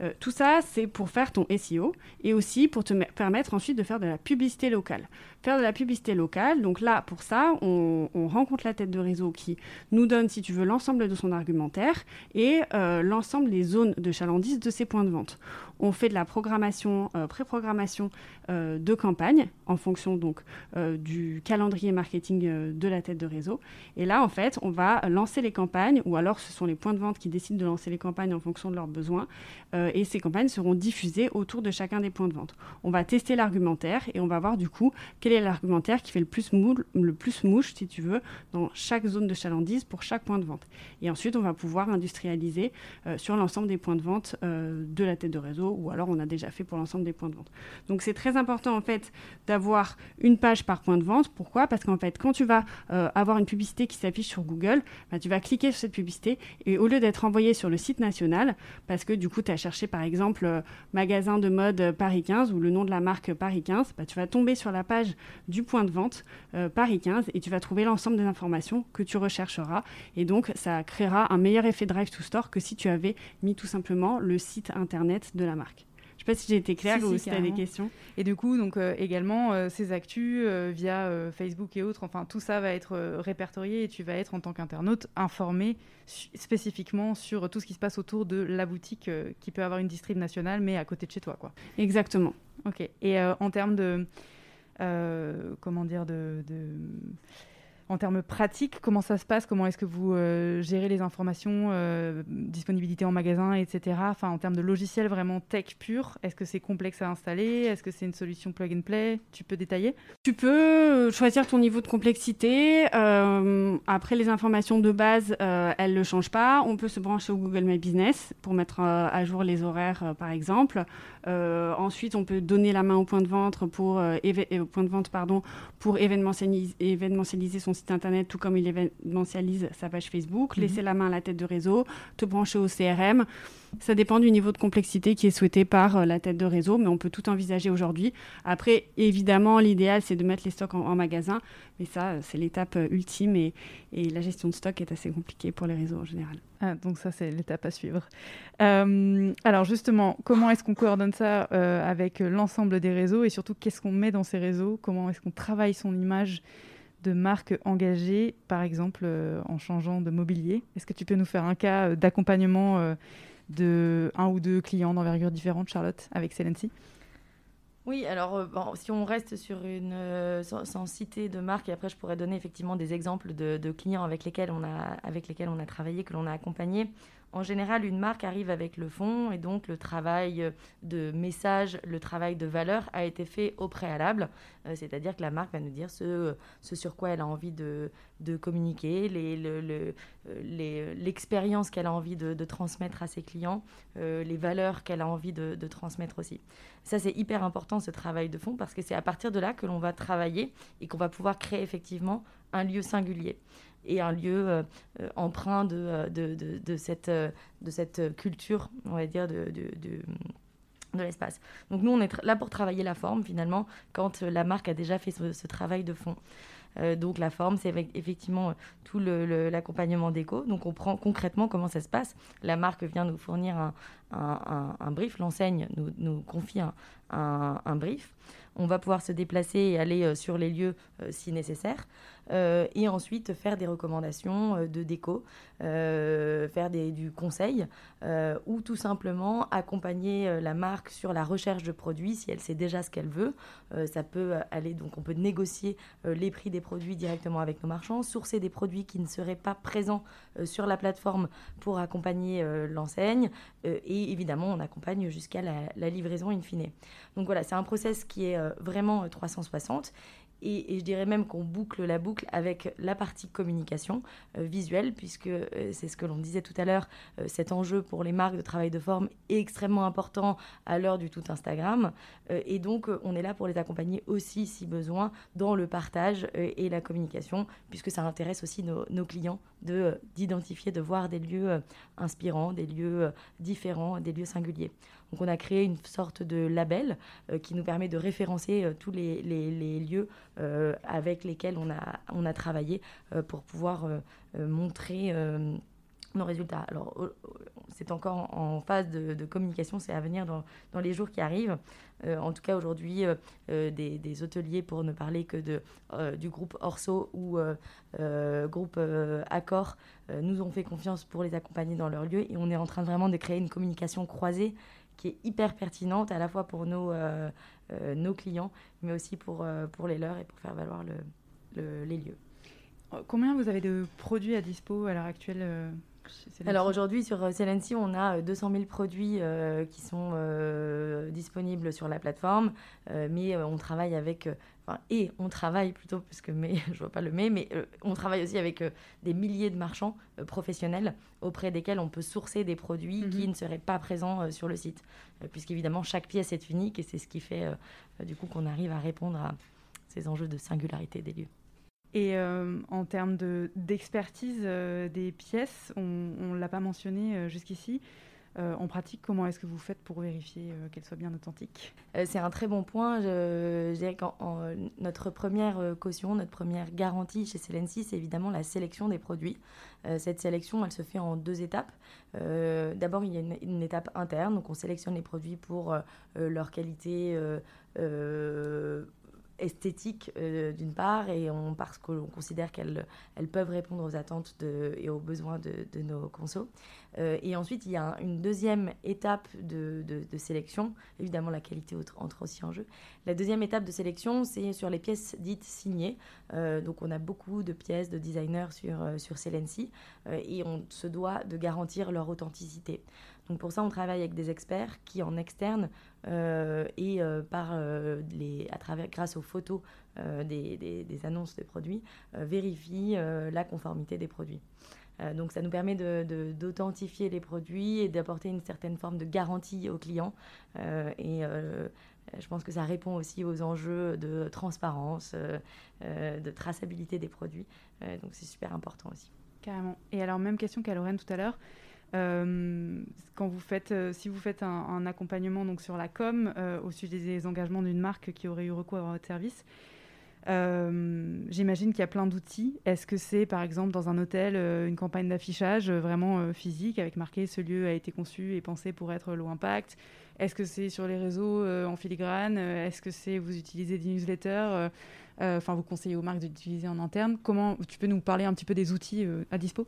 Euh, tout ça, c'est pour faire ton SEO et aussi pour te permettre ensuite de faire de la publicité locale. Faire de la publicité locale, donc là, pour ça, on, rencontre la tête de réseau qui nous donne, si tu veux, l'ensemble de son argumentaire et euh, l'ensemble des zones de chalandise de ses points de vente. On fait de la programmation, euh, pré-programmation de campagne en fonction donc du calendrier marketing de la tête de réseau. Et là, en fait, on va lancer les campagnes ou alors ce sont les points de vente qui décident de lancer les campagnes en fonction de leurs besoins euh, et ces campagnes seront diffusées autour de chacun des points de vente. On va tester l'argumentaire et on va voir du coup quel est l'argumentaire qui fait le plus, le plus mouche, si tu veux, dans chaque zone de chalandise pour chaque point de vente. Et ensuite, on va pouvoir industrialiser euh, sur l'ensemble des points de vente euh, de la tête de réseau ou alors on a déjà fait pour l'ensemble des points de vente. Donc c'est très important en fait d'avoir une page par point de vente. Pourquoi? Parce qu'en fait, quand tu vas avoir une publicité qui s'affiche sur Google, bah, tu vas cliquer sur cette publicité et au lieu d'être envoyé sur le site national, parce que du coup, tu as par exemple euh, magasin de mode Paris 15 ou le nom de la marque Paris 15, bah, tu vas tomber sur la page du point de vente euh, Paris 15 et tu vas trouver l'ensemble des informations que tu rechercheras. Et donc, ça créera un meilleur effet drive to store que si tu avais mis tout simplement le site internet de la marque sais pas si j'ai été claire ou si, tu as des questions. Et du coup, donc euh, également, euh, ces actus euh, via Facebook et autres, enfin tout ça va être répertorié et tu vas être en tant qu'internaute informé spécifiquement sur tout ce qui se passe autour de la boutique qui peut avoir une distrib nationale mais à côté de chez toi, quoi. Exactement. Ok. Et en termes de comment dire de En termes pratiques, comment ça se passe? Comment est-ce que vous euh, gérez les informations, euh, disponibilité en magasin, etc. Enfin, en termes de logiciel vraiment tech pur, est-ce que c'est complexe à installer? Est-ce que c'est une solution plug and play? Tu peux détailler? Tu peux choisir ton niveau de complexité. après, les informations de base, elles ne changent pas. On peut se brancher au Google My Business pour mettre à jour les horaires, par exemple. ensuite, on peut donner la main au point de vente pour, point de vente, pour événementialiser, événementialiser son site internet, tout comme il événementialise sa page Facebook, mhm. laisser la main à la tête de réseau, te brancher au CRM. Ça dépend du niveau de complexité qui est souhaité par euh, la tête de réseau, mais on peut tout envisager aujourd'hui. Après, évidemment, l'idéal, c'est de mettre les stocks en, magasin, mais ça, c'est l'étape euh, ultime et, la gestion de stock est assez compliquée pour les réseaux en général. Ah, donc ça, c'est l'étape à suivre. Euh, alors justement, comment est-ce qu'on coordonne ça avec l'ensemble des réseaux et surtout, qu'est-ce qu'on met dans ces réseaux? Comment est-ce qu'on travaille son image? De marque engagée, par exemple en changeant de mobilier Est-ce que tu peux nous faire un cas d'accompagnement de un ou deux clients d'envergure différente, Charlotte, avec Celency oui, alors euh, si on reste sur une euh, sans, citer de marque, et après je pourrais donner effectivement des exemples de, clients avec lesquels on a avec lesquels on a travaillé, que l'on a accompagné. En général, une marque arrive avec le fond et donc le travail de message, le travail de valeur a été fait au préalable. Euh, c'est-à-dire que la marque va nous dire ce, sur quoi elle a envie de, de communiquer, l'expérience qu'elle a envie de, transmettre à ses clients, euh, les valeurs qu'elle a envie de, transmettre aussi. Ça, c'est hyper important, ce travail de fond, parce que c'est à partir de là que l'on va travailler et qu'on va pouvoir créer effectivement un lieu singulier et un lieu euh, euh, empreint de, de, cette, de cette culture, on va dire, de, de l'espace. Donc nous, on est là pour travailler la forme, finalement, quand la marque a déjà fait ce, travail de fond. Euh, donc la forme, c'est effectivement tout l'accompagnement déco. Donc on prend concrètement comment ça se passe. La marque vient nous fournir un, brief, l'enseigne nous, confie un, brief. On va pouvoir se déplacer et aller sur les lieux si nécessaire. Euh, et ensuite faire des recommandations euh, de déco, euh, faire du conseil ou tout simplement accompagner la marque sur la recherche de produits si elle sait déjà ce qu'elle veut. ça peut aller, donc on peut négocier les prix des produits directement avec nos marchands, sourcer des produits qui ne seraient pas présents sur la plateforme pour accompagner l'enseigne et évidemment on accompagne jusqu'à la, la, livraison in fine. Donc voilà, c'est un process qui est vraiment 360 et, je dirais même qu'on boucle la boucle avec la partie communication euh, visuelle, puisque euh, c'est ce que l'on disait tout à l'heure, euh, cet enjeu pour les marques de travail de forme est extrêmement important à l'heure du tout Instagram. et donc, on est là pour les accompagner aussi, si besoin, dans le partage et la communication, puisque ça intéresse aussi nos clients d'identifier, de, voir des lieux inspirants, des lieux différents, des lieux singuliers. Donc on a créé une sorte de label euh, qui nous permet de référencer euh, tous les, lieux euh, avec lesquels on a, on a travaillé pour pouvoir montrer nos résultats. Alors, c'est encore en phase de, communication, c'est à venir dans, les jours qui arrivent. en tout cas, aujourd'hui, des, hôteliers, pour ne parler que de, du groupe Orso ou groupe Accor, nous ont fait confiance pour les accompagner dans leur lieu et on est en train vraiment de créer une communication croisée qui est hyper pertinente à la fois pour nos, euh, euh, nos clients, mais aussi pour, euh, pour les leurs et pour faire valoir le, les lieux. Combien vous avez de produits à dispo à l'heure actuelle alors aujourd'hui sur Celency, on a 200 000 produits qui sont disponibles sur la plateforme, mais on travaille avec et on travaille plutôt, parce que mais, je vois pas le mais, mais euh, on travaille aussi avec euh, des milliers de marchands euh, professionnels auprès desquels on peut sourcer des produits mhm. qui ne seraient pas présents sur le site. Puisqu'évidemment, chaque pièce est unique et c'est ce qui fait du coup qu'on arrive à répondre à ces enjeux de singularité des lieux. Et en termes d'expertise des pièces, on ne l'a pas mentionné jusqu'ici, euh, en pratique, comment est-ce que vous faites pour vérifier euh, qu'elles soient bien authentiques euh, C'est un très bon point. Je, dirais que notre première caution, notre première garantie chez Celency, c'est évidemment la sélection des produits. cette sélection, elle se fait en deux étapes. D'abord, il y a une, étape interne, donc on sélectionne les produits pour leur qualité esthétiques d'une part et parce qu'on considère qu'elles elles peuvent répondre aux attentes et aux besoins de, nos consos. et ensuite, il y a une deuxième étape de, de, sélection. Évidemment, la qualité entre aussi en jeu. La deuxième étape de sélection, c'est sur les pièces dites signées. donc, on a beaucoup de pièces de designers sur, sur et on se doit de garantir leur authenticité. Donc pour ça, on travaille avec des experts qui, en externe euh, et euh, par euh, les, à travers, grâce aux photos des, des, annonces des produits, vérifient la conformité des produits. donc ça nous permet d'authentifier de, les produits et d'apporter une certaine forme de garantie aux clients. et je pense que ça répond aussi aux enjeux de transparence, de traçabilité des produits. donc c'est super important aussi. Carrément. Et alors même question qu'à Lorraine tout à l'heure. Euh, quand vous faites, euh, si vous faites un, accompagnement donc sur la com euh, au sujet des engagements d'une marque qui aurait eu recours à votre service, j'imagine qu'il y a plein d'outils. Est-ce que c'est par exemple dans un hôtel une campagne d'affichage vraiment physique avec marqué ce lieu a été conçu et pensé pour être low impact Est-ce que c'est sur les réseaux en filigrane? Est-ce que c'est vous utilisez des newsletters Enfin, vous conseillez aux marques d'utiliser en interne? Comment tu peux nous parler un petit peu des outils à dispo?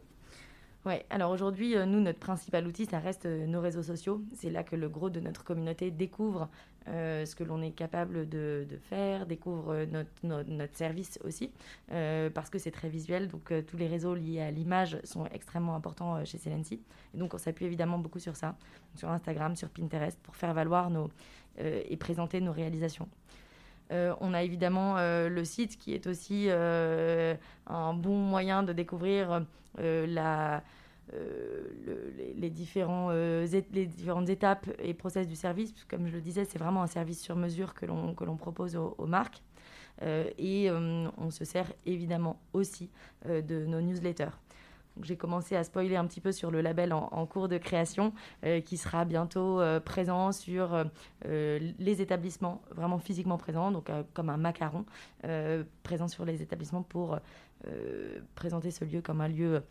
Oui, alors aujourd'hui, euh, nous, notre principal outil, ça reste euh, nos réseaux sociaux. C'est là que le gros de notre communauté découvre euh, ce que l'on est capable de, faire, découvre notre, notre, service aussi, parce que c'est très visuel. Donc tous les réseaux liés à l'image sont extrêmement importants chez Celency. Donc on s'appuie évidemment beaucoup sur ça, sur Instagram, sur Pinterest, pour faire valoir nos, et présenter nos réalisations. On a évidemment le site qui est aussi un bon moyen de découvrir euh, euh, euh, les différentes étapes et process du service. Comme je le disais, c'est vraiment un service sur mesure que l'on propose aux, marques. et on se sert évidemment aussi de nos newsletters. J'ai commencé à spoiler un petit peu sur le label en, cours de création qui sera bientôt présent sur les établissements, vraiment physiquement présent, donc comme un macaron présent sur les établissements pour euh, présenter ce lieu comme un lieu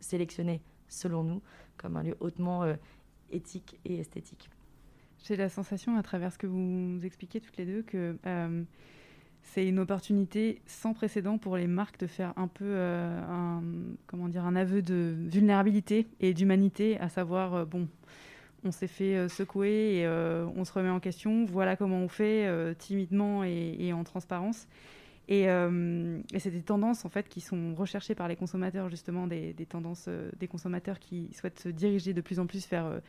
sélectionné, selon nous, comme un lieu hautement euh, éthique et esthétique. J'ai la sensation, à travers ce que vous expliquez toutes les deux, que euh, c'est une opportunité sans précédent pour les marques de faire un peu dire, un aveu de vulnérabilité et d'humanité, à savoir, bon, on s'est fait secouer et on se remet en question, voilà comment on fait, timidement et, en transparence. Euh, et, c'est des tendances en fait qui sont recherchées par les consommateurs justement, des, tendances euh, des consommateurs qui souhaitent se diriger de plus en plus vers euh,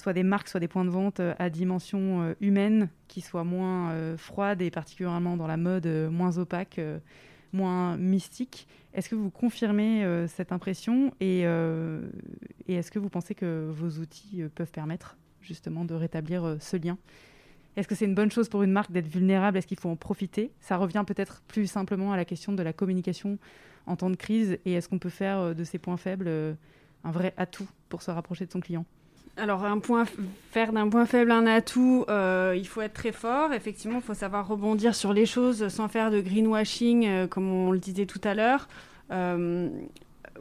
soit des marques, soit des points de vente à dimension humaine, qui soient moins froides et particulièrement dans la mode moins opaque, moins mystique. Est-ce que vous confirmez cette impression et, et est-ce que vous pensez que vos outils peuvent permettre justement de rétablir ce lien? Est-ce que c'est une bonne chose pour une marque d'être vulnérable? Est-ce qu'il faut en profiter? Ça revient peut-être plus simplement à la question de la communication en temps de crise. Et est-ce qu'on peut faire euh, de ces points faibles euh, un vrai atout pour se rapprocher de son client? Alors, un point, faire d'un point faible un atout, euh, il faut être très fort. Effectivement, il faut savoir rebondir sur les choses sans faire de greenwashing, comme on le disait tout à l'heure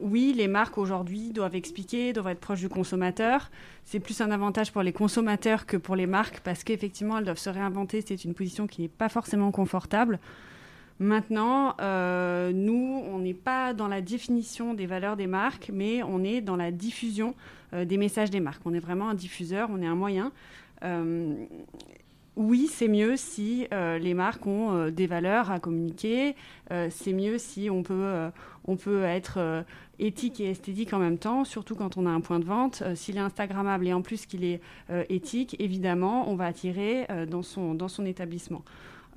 oui, les marques aujourd'hui doivent expliquer, doivent être proches du consommateur. C'est plus un avantage pour les consommateurs que pour les marques parce qu'effectivement, elles doivent se réinventer. C'est une position qui n'est pas forcément confortable. Maintenant, euh, nous, on n'est pas dans la définition des valeurs des marques, mais on est dans la diffusion euh, des messages des marques. On est vraiment un diffuseur, on est un moyen. Euh, oui, c'est mieux si les marques ont des valeurs à communiquer. c'est mieux si on peut, on peut être éthique et esthétique en même temps, surtout quand on a un point de vente. S'il est Instagrammable et en plus qu'il est éthique, évidemment, on va attirer dans, son, dans son établissement.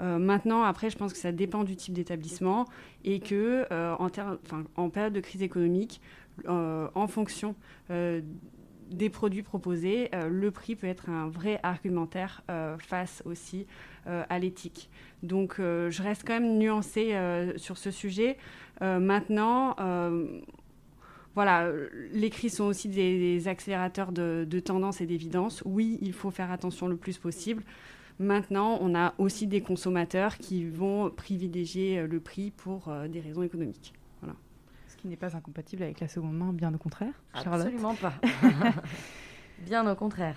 Maintenant, après, je pense que ça dépend du type d'établissement et que en, en, période de crise économique, en fonction des produits proposés, le prix peut être un vrai argumentaire face aussi à l'éthique. Donc, je reste quand même nuancée sur ce sujet. maintenant, voilà, les crises sont aussi des, accélérateurs de, tendance et d'évidence. Oui, il faut faire attention le plus possible. Maintenant, on a aussi des consommateurs qui vont privilégier euh, le prix pour euh, des raisons économiques. Voilà. Ce qui n'est pas incompatible avec la seconde main, bien au contraire. Absolument pas. bien au contraire.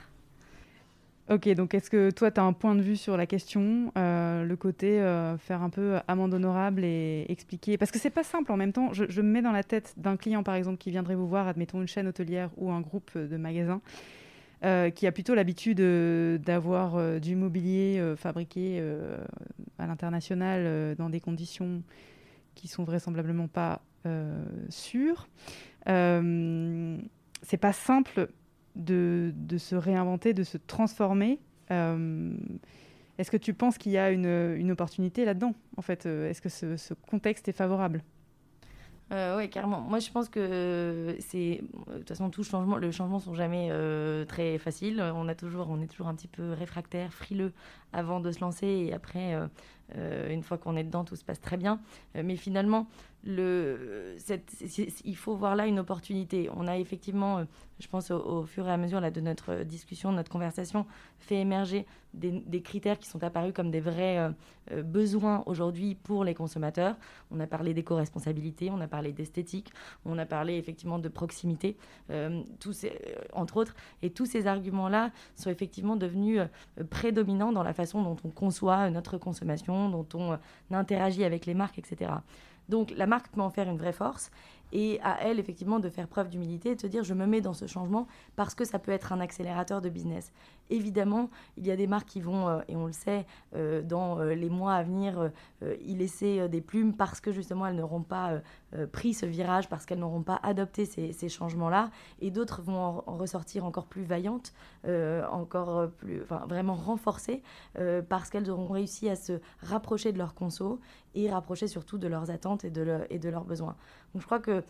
Ok, donc est-ce que toi, tu as un point de vue sur la question, euh, le côté euh, faire un peu amende honorable et expliquer? Parce que c'est pas simple en même temps. Je, me mets dans la tête d'un client, par exemple, qui viendrait vous voir, admettons une chaîne hôtelière ou un groupe de magasins, euh, qui a plutôt l'habitude d'avoir du mobilier fabriqué à l'international dans des conditions qui sont vraisemblablement pas sûres. c'est pas simple de, se réinventer, de se transformer. Euh, est-ce que tu penses qu'il y a une, opportunité là-dedans En fait, euh, est-ce que ce, contexte est favorable? Euh, oui, carrément. Moi, je pense que c'est. De toute façon, tout changement, le changement sont jamais très faciles. On, a toujours, on est toujours un petit peu réfractaire, frileux avant de se lancer. Et après, une fois qu'on est dedans, tout se passe très bien. mais finalement, il faut voir là une opportunité. On a effectivement, euh, je pense au, fur et à mesure de notre discussion, de notre conversation, fait émerger des, critères qui sont apparus comme des vrais euh, euh, besoins aujourd'hui pour les consommateurs. On a parlé d'éco-responsabilité, on a parlé d'esthétique, on a parlé effectivement de proximité, entre autres. Et tous ces arguments-là sont effectivement devenus prédominants dans la façon dont on conçoit notre consommation, dont on interagit avec les marques, etc. Donc la marque peut en faire une vraie force et à elle effectivement de faire preuve d'humilité et de se dire je me mets dans ce changement parce que ça peut être un accélérateur de business. Évidemment, il y a des marques qui vont, euh, et on le sait, euh, dans euh, les mois à venir, y laisser des plumes parce que justement elles n'auront pas pris ce virage, parce qu'elles n'auront pas adopté ces, changements-là, et d'autres vont en, ressortir encore plus vaillantes, encore plus, vraiment renforcées, parce qu'elles auront réussi à se rapprocher de leur conso et rapprocher surtout de leurs attentes et de, leurs besoins. Donc je crois que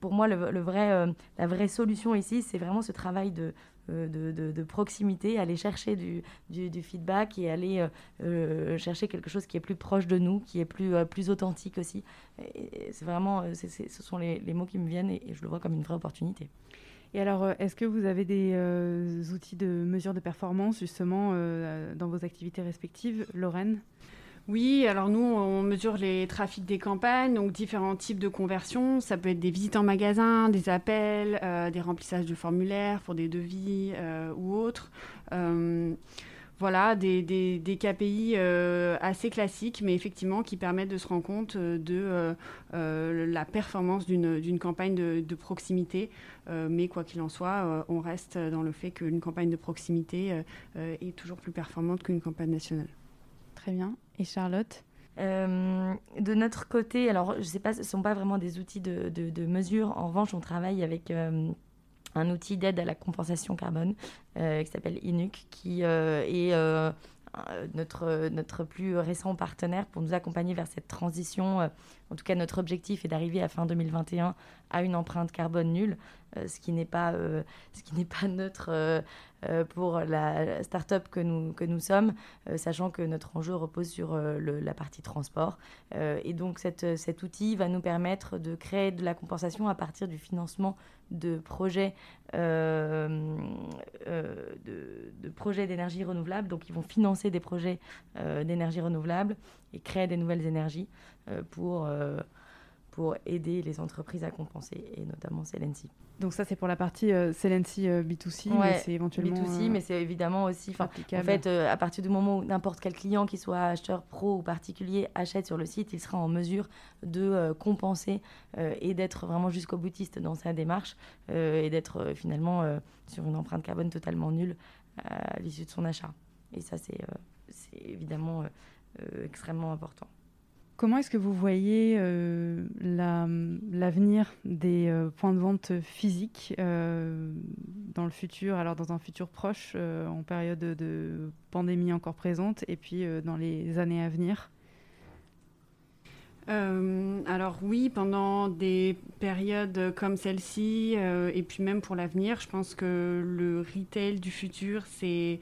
pour moi, la vraie solution ici, c'est vraiment ce travail de, euh, de, proximité, aller chercher du, feedback et aller euh, euh, chercher quelque chose qui est plus proche de nous, qui est plus, plus authentique aussi. C'est vraiment, ce sont les, les, mots qui me viennent et, je le vois comme une vraie opportunité. Et alors, est-ce que vous avez des outils de mesure de performance justement dans vos activités respectives, Lorraine? Oui, alors nous, on mesure les trafics des campagnes, donc différents types de conversions. Ça peut être des visites en magasin, des appels, euh, des remplissages de formulaires pour des devis euh, ou autres. Euh, voilà, des, KPI assez classiques, mais effectivement qui permettent de se rendre compte de la performance d'une campagne de, de proximité. mais quoi qu'il en soit, on reste dans le fait qu'une campagne de proximité est toujours plus performante qu'une campagne nationale. Très bien. Et Charlotte euh, de notre côté, alors je sais pas, ce ne sont pas vraiment des outils de, de, mesure. En revanche, on travaille avec euh, un outil d'aide à la compensation carbone euh, qui s'appelle INUC, qui est notre, notre plus récent partenaire pour nous accompagner vers cette transition. En tout cas, notre objectif est d'arriver à fin 2021 à une empreinte carbone nulle, ce qui n'est pas, ce qui n'est pas notre euh, pour la start-up que nous, que nous sommes, euh, sachant que notre enjeu repose sur euh, la partie transport. et donc cette, cet outil va nous permettre de créer de la compensation à partir du financement de projets de, projets d'énergie renouvelable. Donc ils vont financer des projets d'énergie renouvelable et créer des nouvelles énergies pour pour aider les entreprises à compenser, et notamment Celency. Donc ça, c'est pour la partie euh, Celency euh, B2C, mais c'est éventuellement... B2C, mais c'est évidemment aussi... En fait, euh, à partir du moment où n'importe quel client, qui soit acheteur pro ou particulier, achète sur le site, il sera en mesure de compenser et d'être vraiment jusqu'au boutiste dans sa démarche et d'être finalement sur une empreinte carbone totalement nulle à l'issue de son achat. Et ça, c'est évidemment extrêmement important. Comment est-ce que vous voyez euh, l'avenir des euh, points de vente physiques euh, dans le futur, alors dans un futur proche, en période de pandémie encore présente, et puis dans les années à venir? Alors oui, pendant des périodes comme celle-ci, et puis même pour l'avenir, je pense que le retail du futur, c'est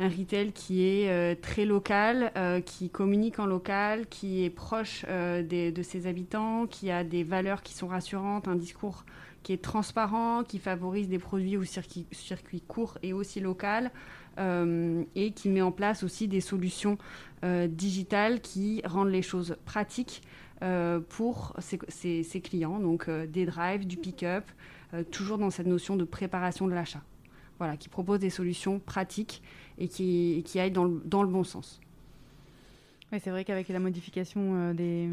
un retail qui est euh, très local, euh, qui communique en local, qui est proche euh, de ses habitants, qui a des valeurs qui sont rassurantes, un discours qui est transparent, qui favorise des produits au circuit, circuit court et aussi local, et qui met en place aussi des solutions digitales qui rendent les choses pratiques pour ses, clients, donc des drives, du pick-up, toujours dans cette notion de préparation de l'achat. Voilà, qui propose des solutions pratiques et qui, qui aille dans le, dans le bon sens. Oui, c'est vrai qu'avec la modification des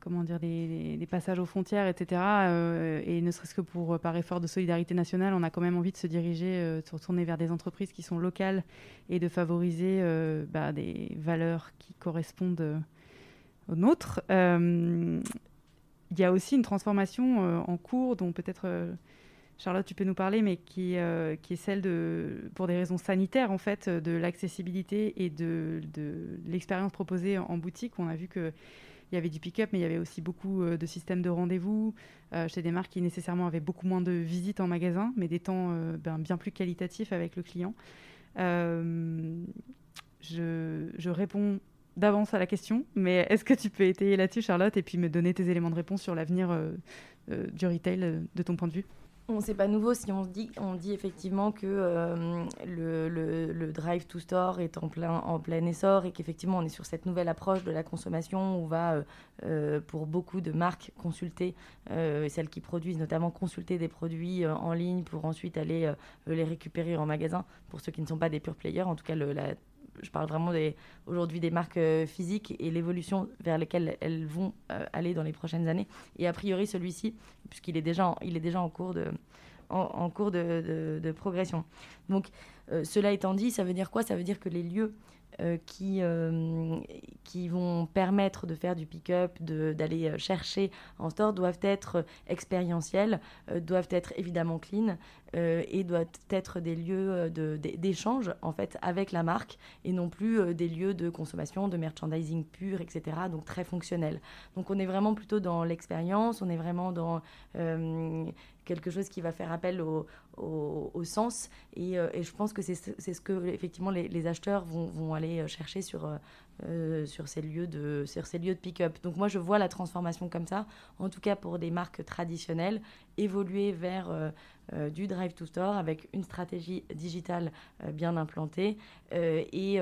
comment dire, des, passages aux frontières, etc. Euh, et ne serait-ce que pour, euh, par effort de solidarité nationale, on a quand même envie de se diriger, euh, de se retourner vers des entreprises qui sont locales et de favoriser bah, des valeurs qui correspondent aux nôtres. Il y a aussi une transformation en cours dont peut-être... Charlotte, tu peux nous parler, mais qui, qui est celle de, pour des raisons sanitaires, en fait, de l'accessibilité et de, l'expérience proposée en, boutique. On a vu que il y avait du pick-up, mais il y avait aussi beaucoup euh, de systèmes de rendez-vous euh, chez des marques qui nécessairement avaient beaucoup moins de visites en magasin, mais des temps euh, ben, bien plus qualitatifs avec le client. Je, réponds d'avance à la question, mais est-ce que tu peux étayer là-dessus, Charlotte, et puis me donner tes éléments de réponse sur l'avenir du retail de ton point de vue? C'est pas nouveau si on dit, on effectivement que euh, le, drive to store est en plein, en plein essor et qu'effectivement on est sur cette nouvelle approche de la consommation où on va, euh, euh, pour beaucoup de marques, consulter, celles qui produisent notamment, consulter des produits en ligne pour ensuite aller les récupérer en magasin. Pour ceux qui ne sont pas des pure players, en tout cas je parle vraiment aujourd'hui des marques euh, physiques et l'évolution vers lesquelles elles vont euh, aller dans les prochaines années. Et a priori, celui-ci, puisqu'il est déjà, en, il est déjà en cours de, en, cours de, progression. Donc, euh, cela étant dit, ça veut dire quoi? Ça veut dire que les lieux qui, qui vont permettre de faire du pick-up, d'aller chercher en store, doivent être expérientiels, doivent être évidemment clean, euh, et doit être des lieux euh, d'échange en fait avec la marque et non plus euh, des lieux de consommation, de merchandising pur, etc. Donc très fonctionnel. Donc on est vraiment plutôt dans l'expérience, on est vraiment dans quelque chose qui va faire appel au, au, sens et, et, je pense que c'est ce que effectivement les, acheteurs vont, vont, aller chercher sur, sur ces lieux de, sur ces lieux de pick-up. Donc moi je vois la transformation comme ça, en tout cas pour des marques traditionnelles, évoluer vers euh, du Drive to Store avec une stratégie digitale euh, bien implantée euh, et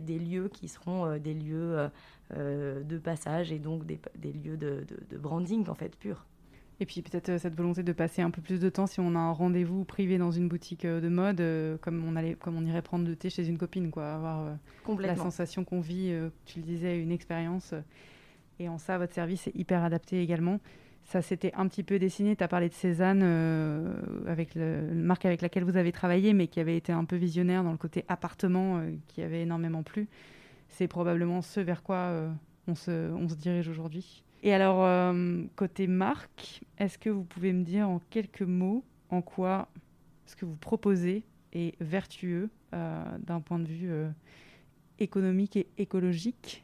des lieux qui seront des lieux de passage et donc des, lieux de, branding en fait pur. Et puis peut-être cette volonté de passer un peu plus de temps si on a un rendez-vous privé dans une boutique de mode, comme, on allait, comme on irait prendre le thé chez une copine, quoi. Avoir la sensation qu'on vit, tu le disais, une expérience. et en ça, votre service est hyper adapté également ça s'était un petit peu dessiné. Tu as parlé de Cézanne, euh, avec le, marque avec laquelle vous avez travaillé, mais qui avait été un peu visionnaire dans le côté appartement, euh, qui avait énormément plu. C'est probablement ce vers quoi euh, on, se, on, se, dirige aujourd'hui. Et alors, côté marque, est-ce que vous pouvez me dire en quelques mots en quoi ce que vous proposez est vertueux d'un point de vue économique et écologique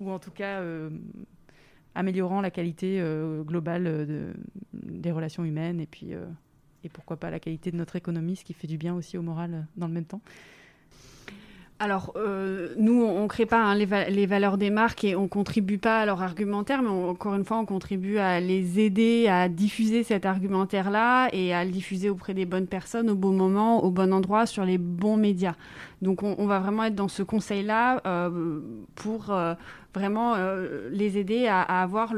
Ou en tout cas améliorant la qualité euh, globale euh, de, des relations humaines et puis euh, et pourquoi pas la qualité de notre économie, ce qui fait du bien aussi au moral dans le même temps? Alors, nous, on ne crée pas hein, les, valeurs des marques et on ne contribue pas à leur argumentaire, mais encore une fois, on contribue à les aider à diffuser cet argumentaire-là et à le diffuser auprès des bonnes personnes au bon moment, au bon endroit, sur les bons médias. Donc, on, va vraiment être dans ce conseil-là pour vraiment euh, les aider à, avoir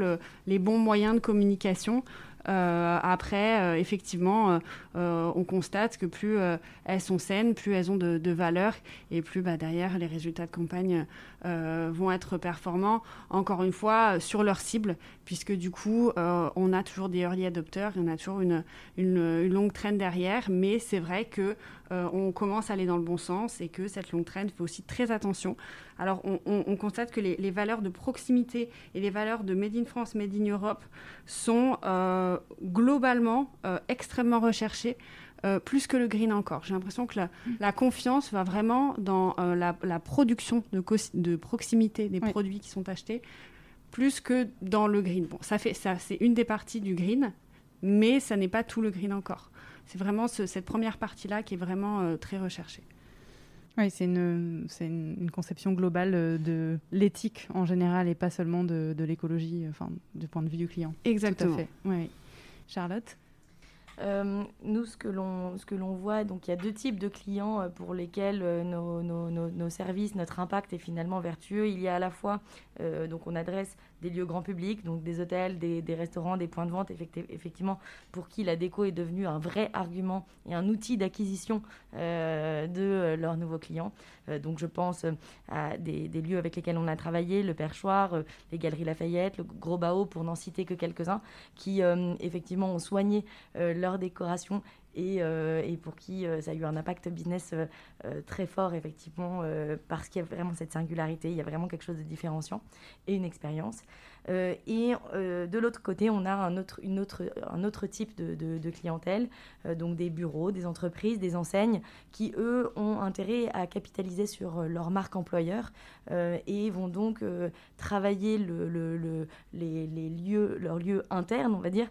les bons moyens de communication. Euh, après, euh, effectivement, on constate que plus elles sont saines, plus elles ont de, valeur et plus bah, derrière les résultats de campagne vont être performants. Encore une fois, sur leur cible, puisque du coup, on a toujours des early adopters, on a toujours une, longue traîne derrière, mais c'est vrai que euh, on commence à aller dans le bon sens et que cette longue traîne fait aussi très attention. Alors, on, constate que les, valeurs de proximité et les valeurs de Made in France, Made in Europe sont euh, globalement euh, extrêmement recherchées. Plus que le green encore. J'ai l'impression que la, confiance va vraiment dans la, production de, proximité des produits qui sont achetés, plus que dans le green. Bon, ça fait ça, c'est une des parties du green, mais ça n'est pas tout le green encore c'est vraiment cette première partie-là qui est vraiment euh, très recherchée. Oui, c'est une, une, conception globale euh, de l'éthique en général et pas seulement de, de l'écologie, enfin, du point de vue du client. Exactement. Oui. Charlotte? Euh, nous, ce que l'on voit, donc il y a deux types de clients euh, pour lesquels euh, nos, services, notre impact est finalement vertueux. Il y a à la fois, donc on adresse des lieux grand public, donc des hôtels, des restaurants, des points de vente, effectivement, pour qui la déco est devenue un vrai argument et un outil d'acquisition de leurs nouveaux clients. Donc je pense à des, lieux avec lesquels on a travaillé, le Perchoir, les Galeries Lafayette, le Gros Bao, pour n'en citer que quelques-uns, qui effectivement ont soigné leur décoration et, euh, pour qui euh, ça a eu un impact business euh, très fort, effectivement, parce qu'il y a vraiment cette singularité, il y a vraiment quelque chose de différenciant et une expérience. Euh, et euh, de l'autre côté, on a un autre, une autre, un autre type de, clientèle, euh, donc des bureaux, des entreprises, des enseignes, qui, eux, ont intérêt à capitaliser sur leur marque employeur et vont donc travailler le, le, les, lieux, leurs lieux internes, on va dire,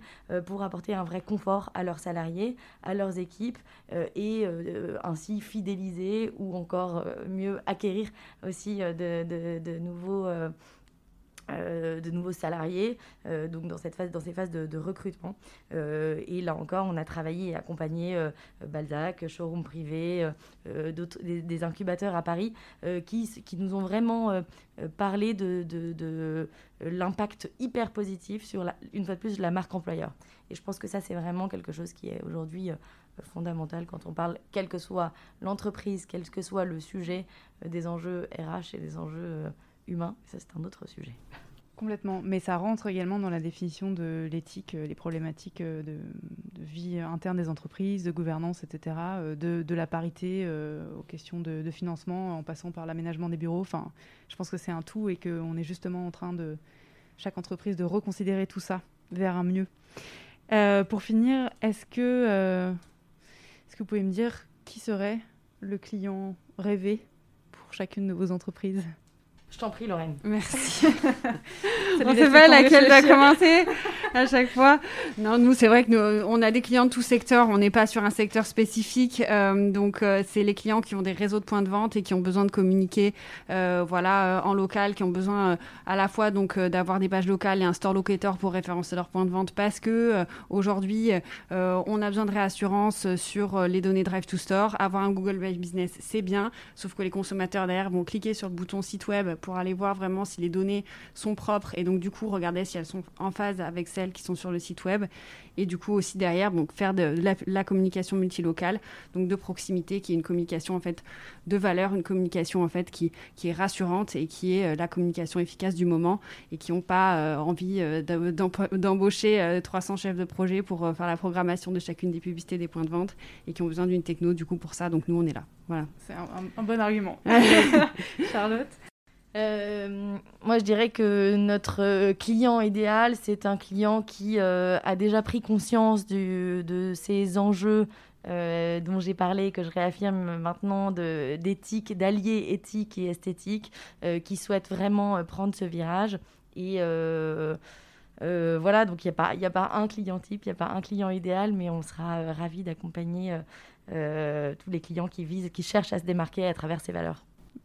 pour apporter un vrai confort à leurs salariés, à leurs équipes, et ainsi fidéliser ou encore mieux acquérir aussi de, nouveaux de nouveaux salariés, euh, donc dans, cette phase, dans ces phases de, recrutement. Euh, et là encore, on a travaillé et accompagné Balzac, Showroom Privé, des, incubateurs à Paris qui, qui nous ont vraiment parlé de, de, l'impact hyper positif sur, une fois de plus, la marque employeur. Et je pense que ça, c'est vraiment quelque chose qui est aujourd'hui fondamental quand on parle, quelle que soit l'entreprise, quel que soit le sujet des enjeux RH et des enjeux humain. Ça, c'est un autre sujet. Complètement. Mais ça rentre également dans la définition de l'éthique, euh, les problématiques euh, de, vie interne des entreprises, de gouvernance, etc., euh, de, la parité aux questions de, financement, en passant par l'aménagement des bureaux. Enfin, je pense que c'est un tout et qu'on est justement en train de, chaque entreprise, de reconsidérer tout ça vers un mieux. pour finir, est-ce que, est-ce que vous pouvez me dire qui serait le client rêvé pour chacune de vos entreprises? Je t'en prie, Lorraine. Merci. on ne sait pas laquelle va commencer à chaque fois. Non, nous, c'est vrai que nous, on a des clients de tout secteur. On n'est pas sur un secteur spécifique. Euh, donc, euh, c'est les clients qui ont des réseaux de points de vente et qui ont besoin de communiquer, euh, voilà, en local, qui ont besoin à la fois donc d'avoir des pages locales et un store locator pour référencer leurs points de vente, parce que aujourd'hui, on a besoin de réassurance sur les données Drive to Store. Avoir un Google Business, c'est bien, sauf que les consommateurs derrière vont cliquer sur le bouton site web pour aller voir vraiment si les données sont propres et donc du coup regarder si elles sont en phase avec celles qui sont sur le site web et du coup aussi derrière donc faire de la, communication multilocale donc de proximité qui est une communication en fait de valeur une communication en fait qui, qui est rassurante et qui est euh, la communication efficace du moment et qui n'ont pas euh, envie euh, d'embaucher 300 chefs de projet pour faire la programmation de chacune des publicités des points de vente et qui ont besoin d'une techno du coup pour ça. Donc nous on est là. Voilà. C'est un bon argument. Charlotte? Euh, moi, je dirais que notre euh, client idéal, c'est un client qui euh, a déjà pris conscience de ces enjeux dont j'ai parlé, que je réaffirme maintenant, d'éthique, d'allier éthique et esthétique, qui souhaite vraiment prendre ce virage. Et voilà, donc il n'y a pas un client type, il n'y a pas un client idéal, mais on sera ravis d'accompagner tous les clients qui visent, qui cherchent à se démarquer à travers ces valeurs.